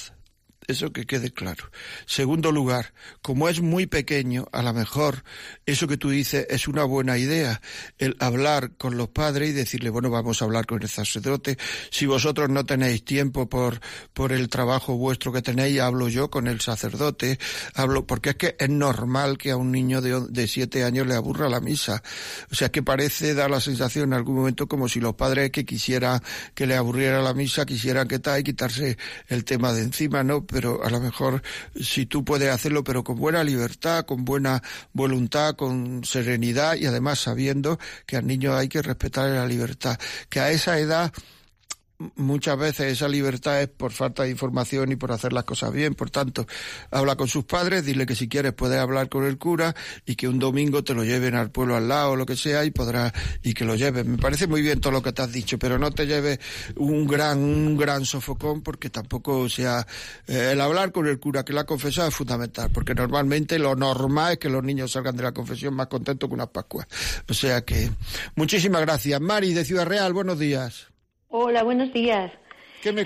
eso que quede claro. Segundo lugar, como es muy pequeño, a lo mejor eso que tú dices es una buena idea, el hablar con los padres y decirle, bueno, vamos a hablar con el sacerdote. Si vosotros no tenéis tiempo por, por el trabajo vuestro que tenéis, hablo yo con el sacerdote, hablo, porque es que es normal que a un niño de, de siete años le aburra la misa. O sea, que parece dar la sensación en algún momento como si los padres que quisieran que le aburriera la misa, quisieran que tal y quitarse el tema de encima, ¿no? Pero a lo mejor si tú puedes hacerlo, pero con buena libertad, con buena voluntad, con serenidad y además sabiendo que al niño hay que respetar la libertad, que a esa edad muchas veces esa libertad es por falta de información y por hacer las cosas bien. Por tanto, habla con sus padres, dile que si quieres puedes hablar con el cura y que un domingo te lo lleven al pueblo al lado o lo que sea y podrás y que lo lleves. Me parece muy bien todo lo que te has dicho, pero no te lleves un gran un gran sofocón porque tampoco sea eh, el hablar con el cura que la confesado es fundamental, porque normalmente lo normal es que los niños salgan de la confesión más contentos que unas Pascuas. O sea que muchísimas gracias. Mari de Ciudad Real, buenos días. Hola, buenos días. ¿Qué me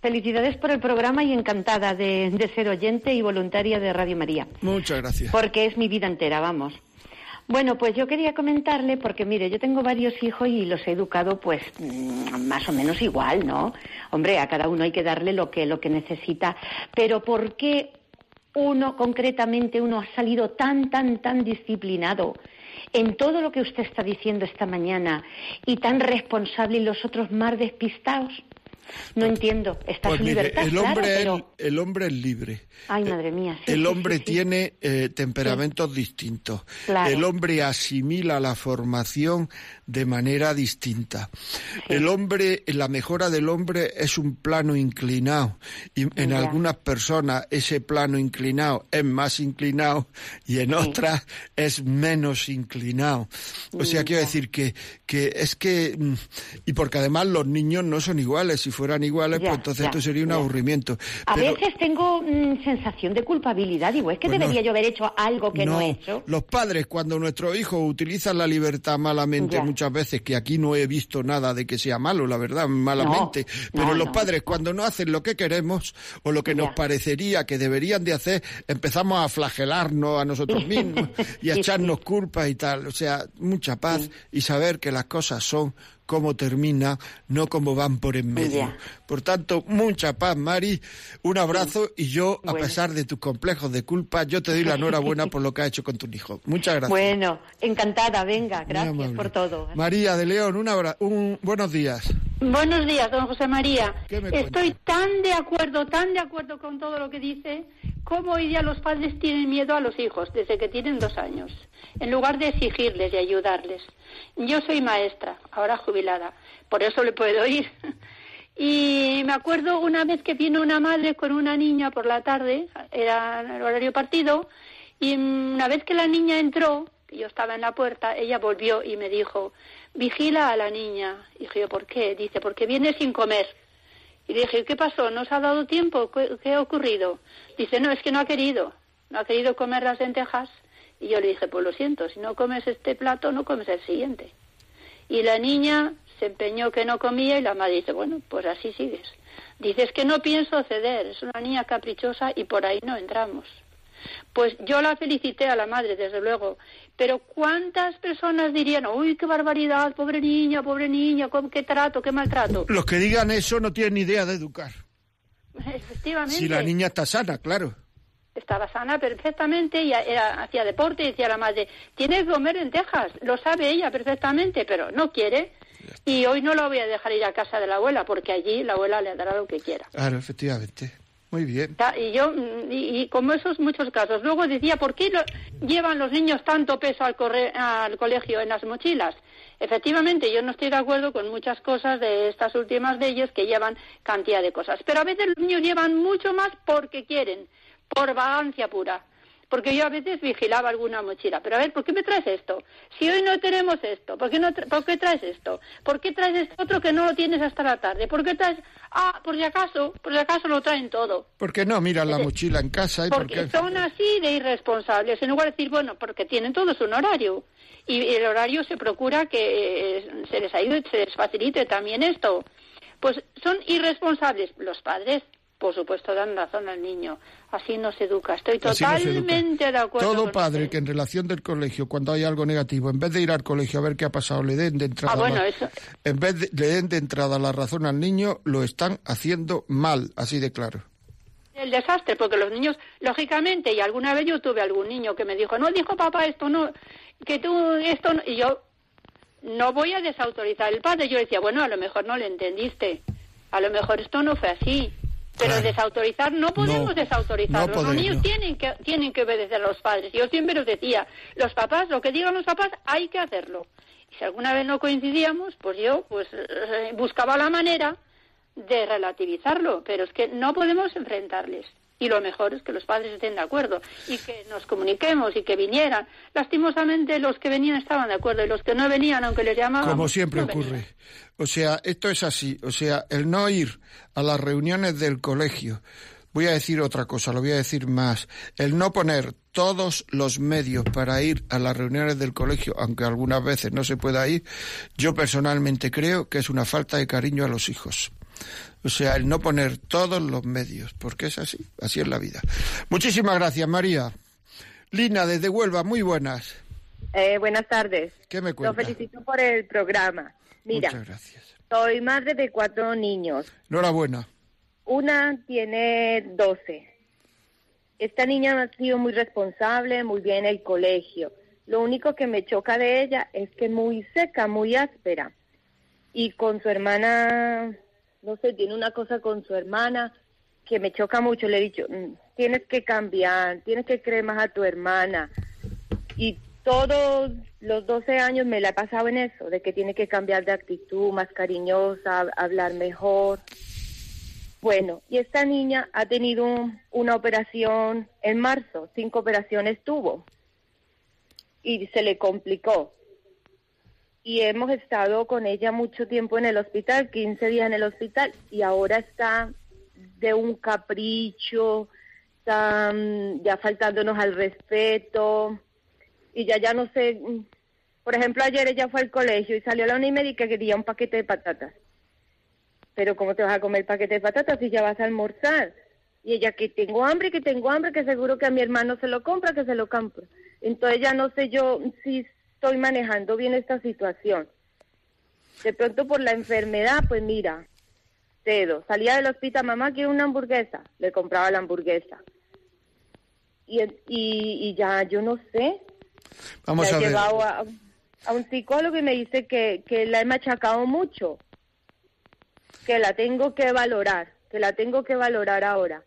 Felicidades por el programa y encantada de, ser oyente y voluntaria de Radio María. Muchas gracias. Porque es mi vida entera, vamos. Bueno, pues yo quería comentarle, porque mire, yo tengo varios hijos y los he educado pues mm, más o menos igual, ¿no? Hombre, a cada uno hay que darle lo que, lo que necesita. Pero ¿por qué uno, concretamente, uno ha salido tan, tan, tan disciplinado en todo lo que usted está diciendo esta mañana y tan responsable y los otros más despistados? No entiendo. Está pues libertad, el hombre, claro, el, hombre es libre. Ay, madre mía. el hombre tiene eh, temperamentos distintos. El hombre asimila la formación de manera distinta. El hombre, la mejora del hombre es un plano inclinado y en algunas personas ese plano inclinado es más inclinado y en otras es menos inclinado. O sea, quiero decir que, que es que, mm, y porque además los niños no son iguales, si fueran iguales, pues entonces esto sería un aburrimiento. A veces tengo mm, sensación de culpabilidad, digo, es que pues debería yo haber hecho algo que no, he hecho. Los padres, cuando nuestros hijos utilizan la libertad malamente, muchas veces, que aquí no he visto nada de que sea malo, la verdad, malamente, pero los padres cuando no hacen lo que queremos o lo que nos parecería que deberían de hacer, empezamos a flagelarnos a nosotros mismos y a echarnos culpas y tal. O sea, mucha paz y saber que las cosas son cómo termina, no cómo van por en medio. Por tanto, mucha paz, Mari, un abrazo y yo, a pesar de tus complejos de culpa, yo te doy la enhorabuena por lo que ha hecho con tu hijo. Muchas gracias. Bueno, encantada, venga, gracias por todo. María de León, un, un buenos días. Buenos días, don José María. Estoy tan de acuerdo, tan de acuerdo con todo lo que dice, como hoy día los padres tienen miedo a los hijos desde que tienen dos años, en lugar de exigirles y ayudarles. Yo soy maestra, ahora jubilada, por eso le puedo ir. Y me acuerdo una vez que vino una madre con una niña por la tarde, era el horario partido, y una vez que la niña entró, yo estaba en la puerta, ella volvió y me dijo, vigila a la niña. Y dije ¿por qué? Dice, porque viene sin comer. Y dije, ¿qué pasó? ¿No ha dado tiempo? ¿Qué, ha ocurrido? Dice, no, es que no ha querido. No ha querido comer las lentejas. Y yo le dije, pues lo siento, si no comes este plato, no comes el siguiente. Y la niña se empeñó que no comía y la madre dice, bueno, pues así sigues. Dice, es que no pienso ceder, es una niña caprichosa y por ahí no entramos. Pues yo la felicité a la madre, desde luego, pero ¿cuántas personas dirían, uy, qué barbaridad, pobre niña, pobre niña, qué trato, qué maltrato? Los que digan eso no tienen ni idea de educar. Efectivamente. Si la niña está sana, claro. Estaba sana perfectamente y hacía deporte y decía a la madre, tiene que comer lentejas, lo sabe ella perfectamente, pero no quiere. Y hoy no la voy a dejar ir a casa de la abuela, porque allí la abuela le dará lo que quiera. Claro, efectivamente. Muy bien. Y yo, y, como esos muchos casos. Luego decía, ¿por qué llevan los niños tanto peso al, al colegio en las mochilas? Efectivamente, yo no estoy de acuerdo con muchas cosas de estas últimas leyes que llevan cantidad de cosas. Pero a veces los niños llevan mucho más porque quieren, por vagancia pura porque yo a veces vigilaba alguna mochila. Pero a ver, ¿por qué me traes esto? Si hoy no tenemos esto, ¿por qué, no ¿por qué traes esto? ¿Por qué traes esto otro que no lo tienes hasta la tarde? ¿Por qué traes, ah, por si acaso, por si acaso lo traen todo? ¿Por qué no miran la mochila en casa? Y porque son así de irresponsables, en lugar de decir, bueno, porque tienen todos un horario. Y el horario se procura que eh, se les ayude, se les facilite también esto. Pues son irresponsables los padres, por supuesto, dan razón al niño. Así no se educa. Estoy totalmente de acuerdo. Todo padre que en relación del colegio, cuando hay algo negativo, en vez de ir al colegio a ver qué ha pasado, le den de entrada, ah, la, en vez de, le den de entrada la razón al niño, lo están haciendo mal, así de claro. El desastre, porque los niños, lógicamente, y alguna vez yo tuve algún niño que me dijo, no dijo papá esto, no, que tú esto, no, y yo no voy a desautorizar el padre. Yo decía, bueno, a lo mejor no le entendiste, a lo mejor esto no fue así. Pero desautorizar, no podemos desautorizar. los niños tienen que, tienen que obedecer a los padres. Yo siempre os decía, los papás, lo que digan los papás, hay que hacerlo. Y si alguna vez no coincidíamos, pues yo pues eh, buscaba la manera de relativizarlo, pero es que no podemos enfrentarles. Y lo mejor es que los padres estén de acuerdo y que nos comuniquemos y que vinieran. Lastimosamente los que venían estaban de acuerdo y los que no venían, aunque les llamaban. Como siempre ocurre. O sea, esto es así. O sea, el no ir a las reuniones del colegio. Voy a decir otra cosa, lo voy a decir más. El no poner todos los medios para ir a las reuniones del colegio, aunque algunas veces no se pueda ir, yo personalmente creo que es una falta de cariño a los hijos. O sea, el no poner todos los medios, porque es así, así es la vida. Muchísimas gracias, María. Lina, desde Huelva, muy buenas. Eh, buenas tardes. ¿Qué me cuentas? Lo felicito por el programa. Mira, Muchas gracias. soy madre de cuatro niños. Enhorabuena. Una tiene 12. Esta niña ha sido muy responsable, muy bien en el colegio. Lo único que me choca de ella es que muy seca, muy áspera. Y con su hermana, no sé, tiene una cosa con su hermana que me choca mucho. Le he dicho, "Mm, tienes que cambiar, tienes que creer más a tu hermana. Y todos los 12 años me la he pasado en eso, de que tiene que cambiar de actitud, más cariñosa, hablar mejor. Bueno, y esta niña ha tenido un- una operación en marzo, cinco operaciones tuvo y se le complicó. Y hemos estado con ella mucho tiempo en el hospital, 15 días en el hospital, y ahora está de un capricho, está mm, ya faltándonos al respeto, y ya ya no sé, mm, por ejemplo, ayer ella fue al colegio y salió a la una y media quería un paquete de patatas pero ¿cómo te vas a comer paquete de patatas si ya vas a almorzar? Y ella, que tengo hambre, que tengo hambre, que seguro que a mi hermano se lo compra, que se lo compra. Entonces ya no sé yo si estoy manejando bien esta situación. De pronto por la enfermedad, pues mira, cedo. Salía del hospital, mamá, quiero una hamburguesa. Le compraba la hamburguesa. Y, y, y ya yo no sé. Vamos a he ver. llevado a, a un psicólogo y me dice que, que la he machacado mucho, que la tengo que valorar, que la tengo que valorar ahora.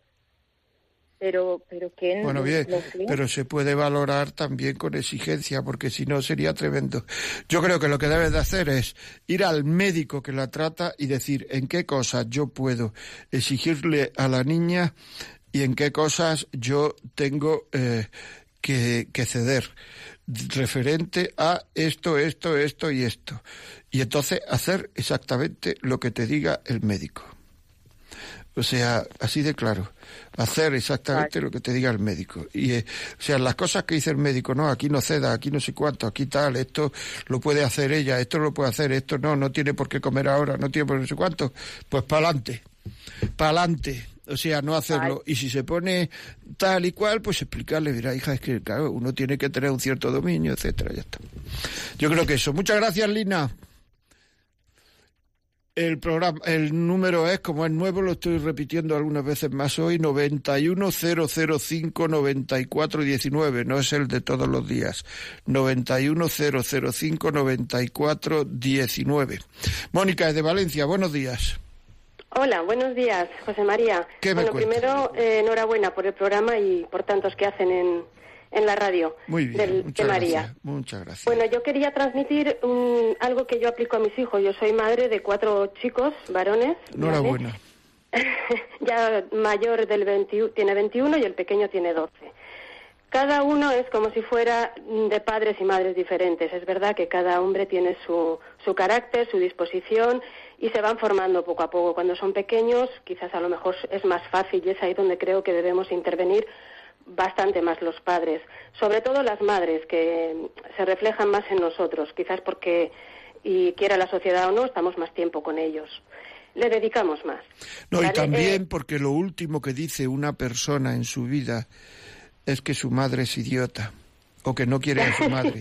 Pero, pero que Bueno, no- bien, no sé. pero se puede valorar también con exigencia, porque si no sería tremendo. Yo creo que lo que debes de hacer es ir al médico que la trata y decir en qué cosas yo puedo exigirle a la niña y en qué cosas yo tengo eh, que, que ceder referente a esto, esto, esto y esto. Y entonces hacer exactamente lo que te diga el médico. O sea, así de claro, hacer exactamente lo que te diga el médico. Y, eh, o sea, las cosas que dice el médico, no, aquí no ceda, aquí no sé cuánto, aquí tal, esto lo puede hacer ella, esto lo puede hacer, esto no, no tiene por qué comer ahora, no tiene por qué no sé cuánto, pues para adelante, para adelante. O sea, no hacerlo. Y si se pone tal y cual, pues explicarle, mira, hija, es que, claro, uno tiene que tener un cierto dominio, etcétera, ya está. Yo creo que eso. Muchas gracias, Lina. El programa, el número es, como es nuevo, lo estoy repitiendo algunas veces más hoy, 910059419, no es el de todos los días. 910059419. Mónica, es de Valencia, buenos días. Hola, buenos días, José María. ¿Qué me bueno, primero, eh, enhorabuena por el programa y por tantos que hacen en, en la radio Muy bien, del- de muchas María. gracias. Muchas gracias. Bueno, yo quería transmitir un- algo que yo aplico a mis hijos. Yo soy madre de cuatro chicos, varones. ¿vale? Enhorabuena. ya mayor del 21, tiene 21 y el pequeño tiene 12. Cada uno es como si fuera mm, de padres y madres diferentes. Es verdad que cada hombre tiene su, su carácter, su disposición y se van formando poco a poco. Cuando son pequeños, quizás a lo mejor es más fácil y es ahí donde creo que debemos intervenir bastante más los padres, sobre todo las madres que se reflejan más en nosotros, quizás porque, y quiera la sociedad o no, estamos más tiempo con ellos. Le dedicamos más. No, y también Eh, porque lo último que dice una persona en su vida es que su madre es idiota o que no quiere a su madre.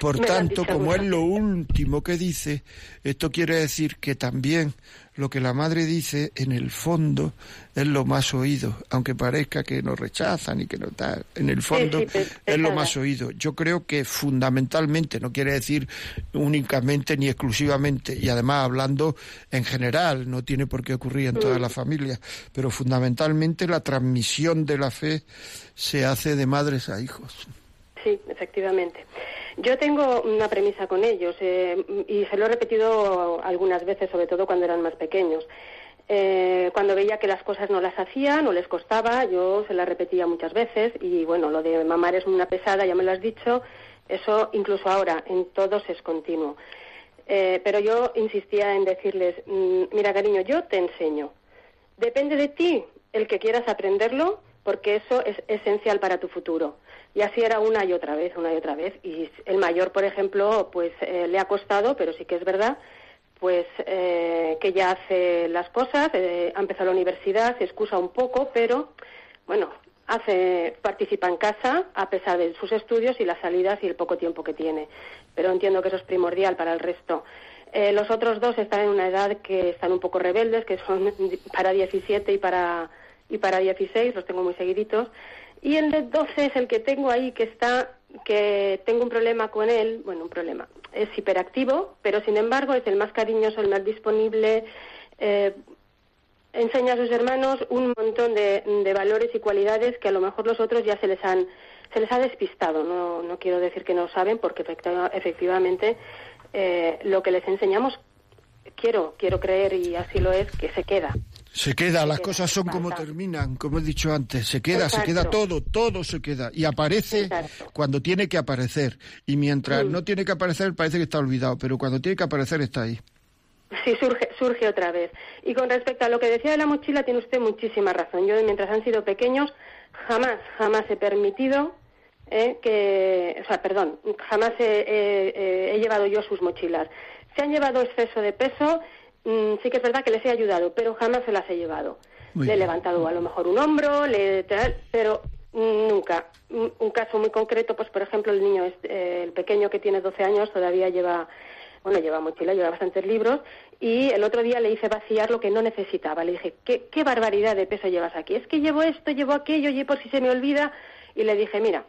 Por tanto, como es lo último que dice, esto quiere decir que también lo que la madre dice en el fondo es lo más oído, aunque parezca que nos rechazan y que no tal, en el fondo sí, pe- es lo más oído. Yo creo que fundamentalmente, no quiere decir únicamente ni exclusivamente, y además hablando en general, no tiene por qué ocurrir en todas las familias, pero fundamentalmente la transmisión de la fe se hace de madres a hijos. Sí, efectivamente. Yo tengo una premisa con ellos eh, y se lo he repetido algunas veces, sobre todo cuando eran más pequeños. Eh, cuando veía que las cosas no las hacía, no les costaba, yo se las repetía muchas veces y bueno, lo de mamar es una pesada, ya me lo has dicho, eso incluso ahora en todos es continuo. Eh, pero yo insistía en decirles, mm, mira cariño, yo te enseño. Depende de ti el que quieras aprenderlo, porque eso es esencial para tu futuro. Y así era una y otra vez, una y otra vez. Y el mayor, por ejemplo, pues eh, le ha costado, pero sí que es verdad, pues eh, que ya hace las cosas, ha empezado la universidad, se excusa un poco, pero bueno, hace, participa en casa a pesar de sus estudios y las salidas y el poco tiempo que tiene. Pero entiendo que eso es primordial para el resto. Eh, los otros dos están en una edad que están un poco rebeldes, que son para 17 y para, y para 16, los tengo muy seguiditos. Y el de 12 es el que tengo ahí que está, que tengo un problema con él, bueno, un problema, es hiperactivo, pero sin embargo es el más cariñoso, el más disponible, eh, enseña a sus hermanos un montón de, valores y cualidades que a lo mejor los otros ya se les han se les ha despistado. No, no quiero decir que no saben, porque efectivamente eh, lo que les enseñamos quiero quiero creer y así lo es que se queda. Se queda, las cosas son como terminan, como he dicho antes, se queda, se queda todo, todo se queda y aparece cuando tiene que aparecer y mientras mm. no tiene que aparecer parece que está olvidado, pero cuando tiene que aparecer está ahí. Sí, surge, surge otra vez. Y con respecto a lo que decía de la mochila, tiene usted muchísima razón. Yo, mientras han sido pequeños, jamás, jamás he permitido eh, que, o sea, perdón, jamás he, llevado yo sus mochilas. Se han llevado exceso de peso, mm, sí que es verdad que les he ayudado, pero jamás se las he llevado. le he levantado a lo mejor un hombro, le, pero nunca. Un caso muy concreto, pues por ejemplo, el niño, eh, el pequeño que tiene 12 años, todavía lleva bueno, lleva mochila, lleva bastantes libros, y el otro día le hice vaciar lo que no necesitaba. Le dije, ¿qué, qué barbaridad de peso llevas aquí? Es que llevo esto, llevo aquello, y por si se me olvida. Y le dije, mira,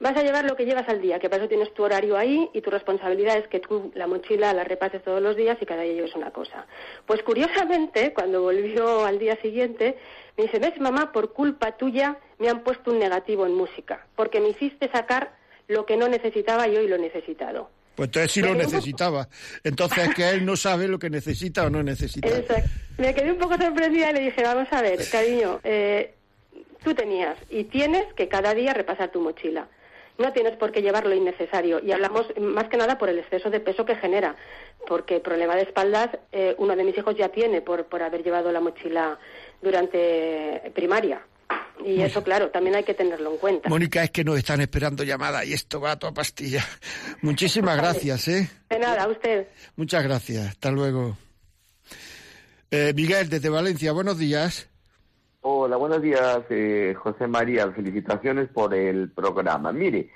vas a llevar lo que llevas al día, que para eso tienes tu horario ahí y tu responsabilidad es que tú la mochila la repases todos los días y cada día lleves una cosa. Pues curiosamente, cuando volvió al día siguiente, me dice, ves mamá, por culpa tuya me han puesto un negativo en música, porque me hiciste sacar lo que no necesitaba y hoy lo he necesitado. Pues entonces sí lo necesitaba. Entonces es que él no sabe lo que necesita o no necesita. Exacto. Me quedé un poco sorprendida y le dije, vamos a ver, cariño, eh, tú tenías y tienes que cada día repasar tu mochila. No tienes por qué llevar lo innecesario. Y hablamos más que nada por el exceso de peso que genera. Porque problema de espaldas eh, uno de mis hijos ya tiene por, por haber llevado la mochila durante primaria. Y eso, claro, también hay que tenerlo en cuenta. Mónica, es que nos están esperando llamada y esto va a toda pastilla. Muchísimas gracias, ¿eh? De nada, a usted. Muchas gracias. Hasta luego. Eh, Miguel, desde Valencia, buenos días. Hola, buenos días, eh, José María. Felicitaciones por el programa. Mire,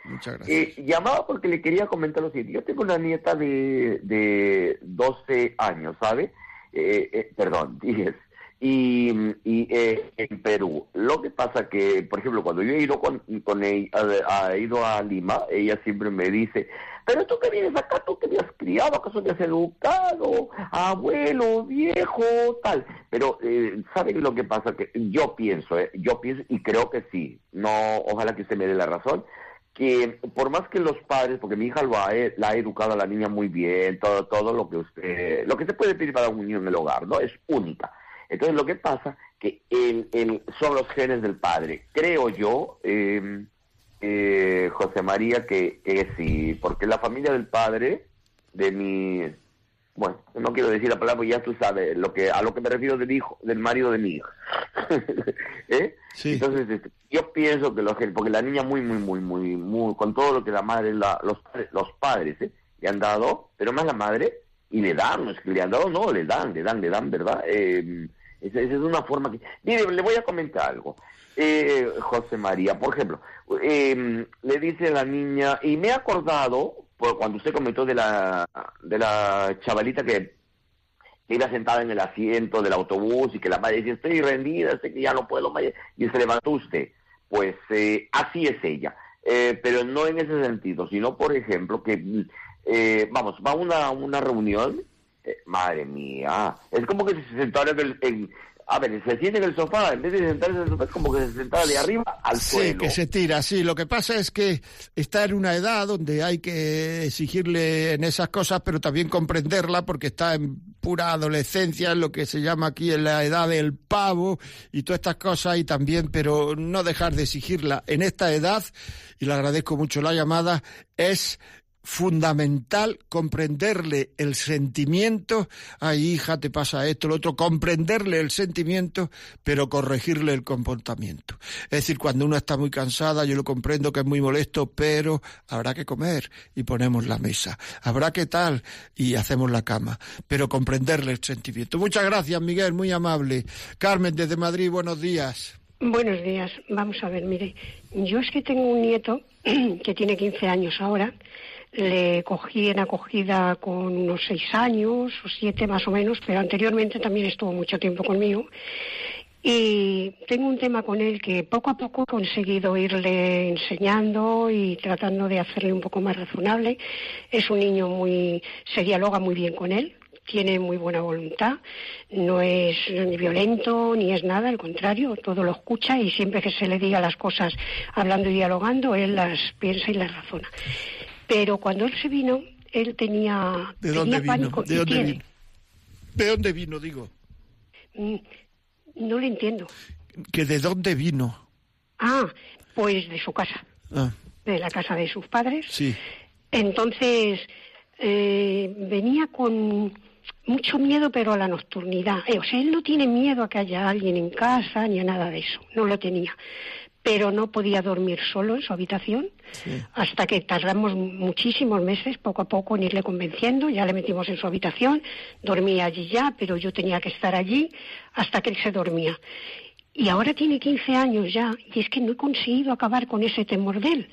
eh, llamaba porque le quería comentar lo siguiente. Yo tengo una nieta de, de 12 años, ¿sabe? Eh, perdón, 10 y, y eh, en Perú. Lo que pasa que, por ejemplo, cuando yo he ido con, con ella, ha ido a Lima, ella siempre me dice, pero tú que vienes acá, tú que me has criado, acaso te has educado, abuelo, viejo, tal. Pero, eh, ¿sabe lo que pasa? Que yo pienso, eh, yo pienso, y creo que sí, no, ojalá que usted me dé la razón, que por más que los padres, porque mi hija lo ha, la ha educado a la niña muy bien, todo, todo lo que usted, lo que se puede pedir para un niño en el hogar, ¿no? Es única entonces lo que pasa que el, son los genes del padre. Creo yo, em, eh, José María, que, que sí, porque la familia del padre de mi, bueno, no quiero decir la palabra, ya tú sabes lo que a lo que me refiero del hijo, del marido de mi hija. ¿Eh? Entonces este, yo pienso que los porque la niña muy, muy, muy, muy, muy, con todo lo que la madre, la, los, los padres ¿eh? le han dado, pero más la madre, y le dan, no es que le han dado, no, le dan, le dan, le dan, ¿verdad? Eh, esa, es una forma que... Mire, le voy a comentar algo. Eh, José María, por ejemplo, em, le dice la niña, y me he acordado, por cuando usted comentó de la, de la chavalita que iba sentada en el asiento del autobús y que la madre dice, estoy rendida, sé que ya no puedo, y se levantó usted. Pues eh, así es ella. Eh, pero no en ese sentido, sino, por ejemplo, que, vamos, va a una, reunión eh, madre mía, es como que se sentara en, a ver, se siente en el sofá, en vez de sentarse en el sofá, es como que se sentara de arriba al suelo. Sí, que se tira, sí. Lo que pasa es que está en una edad donde hay que exigirle en esas cosas, pero también comprenderla porque está en pura adolescencia, lo que se llama aquí en la edad del pavo y todas estas cosas y también, pero no dejar de exigirla en esta edad, y le agradezco mucho la llamada, es fundamental comprenderle el sentimiento, ay hija, te pasa esto, lo otro, comprenderle el sentimiento, pero corregirle el comportamiento. Es decir, cuando uno está muy cansada, yo lo comprendo que es muy molesto, pero habrá que comer y ponemos la mesa. Habrá que tal y hacemos la cama, pero comprenderle el sentimiento. Muchas gracias, Miguel, muy amable. Carmen, desde Madrid, buenos días. Buenos días. Vamos a ver, mire, yo es que tengo un nieto que tiene 15 años ahora le cogí en acogida con unos seis años o siete más o menos, pero anteriormente también estuvo mucho tiempo conmigo. Y tengo un tema con él que poco a poco he conseguido irle enseñando y tratando de hacerle un poco más razonable. Es un niño muy, se dialoga muy bien con él, tiene muy buena voluntad, no es ni violento ni es nada, al contrario, todo lo escucha y siempre que se le diga las cosas hablando y dialogando, él las piensa y las razona. Pero cuando él se vino, él tenía, ¿De dónde vino? ¿De dónde vino? ¿De dónde vino, digo? Mm, no le entiendo. ¿Que de dónde vino? Ah, pues de su casa. Ah. De la casa de sus padres. Sí. Entonces, eh, venía con mucho miedo, pero a la nocturnidad. Eh, o sea, él no tiene miedo a que haya alguien en casa ni a nada de eso. No lo tenía pero no podía dormir solo en su habitación hasta que tardamos muchísimos meses poco a poco en irle convenciendo, ya le metimos en su habitación, dormía allí ya, pero yo tenía que estar allí hasta que él se dormía. Y ahora tiene 15 años ya, y es que no he conseguido acabar con ese temor de él.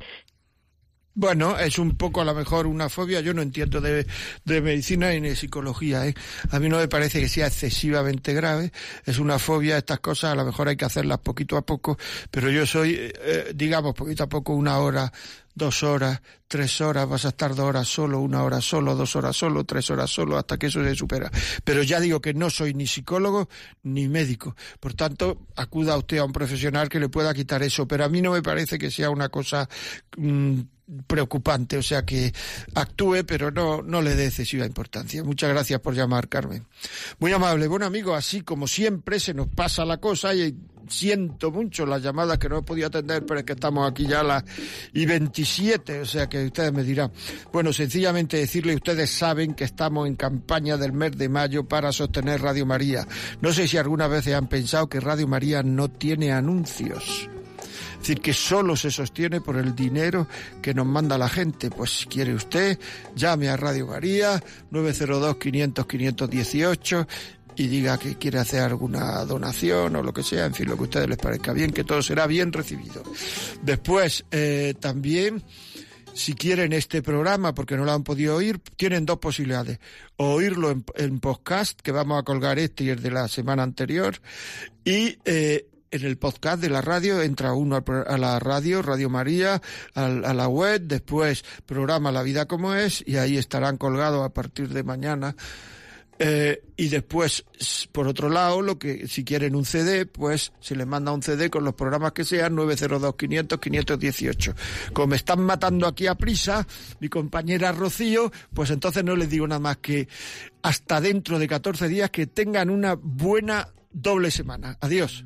Bueno, es un poco a lo mejor una fobia. Yo no entiendo de, de, medicina ni de psicología. ¿eh? A mí no me parece que sea excesivamente grave. Es una fobia, estas cosas a lo mejor hay que hacerlas poquito a poco. Pero yo soy, eh, eh digamos, poquito a poco una hora dos horas, tres horas, vas a estar dos horas solo, una hora solo, dos horas solo, tres horas solo, hasta que eso se supera. Pero ya digo que no soy ni psicólogo ni médico. Por tanto, acuda usted a un profesional que le pueda quitar eso. Pero a mí no me parece que sea una cosa mm, preocupante, o sea que actúe, pero no, no le dé excesiva importancia. Muchas gracias por llamar, Carmen. Muy amable, buen amigo, así como siempre se nos pasa la cosa y siento mucho las llamadas que no he podido atender, pero es que estamos aquí ya a las y 27, o sea que ustedes me dirán. Bueno, sencillamente decirle, ustedes saben que estamos en campaña del mes de mayo para sostener Radio María. No sé si alguna vez han pensado que Radio María no tiene anuncios. Es decir, que solo se sostiene por el dinero que nos manda la gente. Pues si quiere usted, llame a Radio María, 902 500 518 y diga que quiere hacer alguna donación o lo que sea, en fin, lo que a ustedes les parezca bien, que todo será bien recibido. Después, eh, también, si quieren este programa, porque no lo han podido oír, tienen dos posibilidades. O oírlo en, podcast, que vamos a colgar este y el de la semana anterior, y eh, en el podcast de la radio entra uno a la radio, Radio María, a, la web, después programa La Vida como es, y ahí estarán colgados a partir de mañana eh, y después, por otro lado, lo que si quieren un CD, pues se les manda un CD con los programas que sean 902 500 518. Como me están matando aquí a prisa, mi compañera Rocío, pues entonces no les digo nada más que hasta dentro de 14 días que tengan una buena doble semana. Adiós.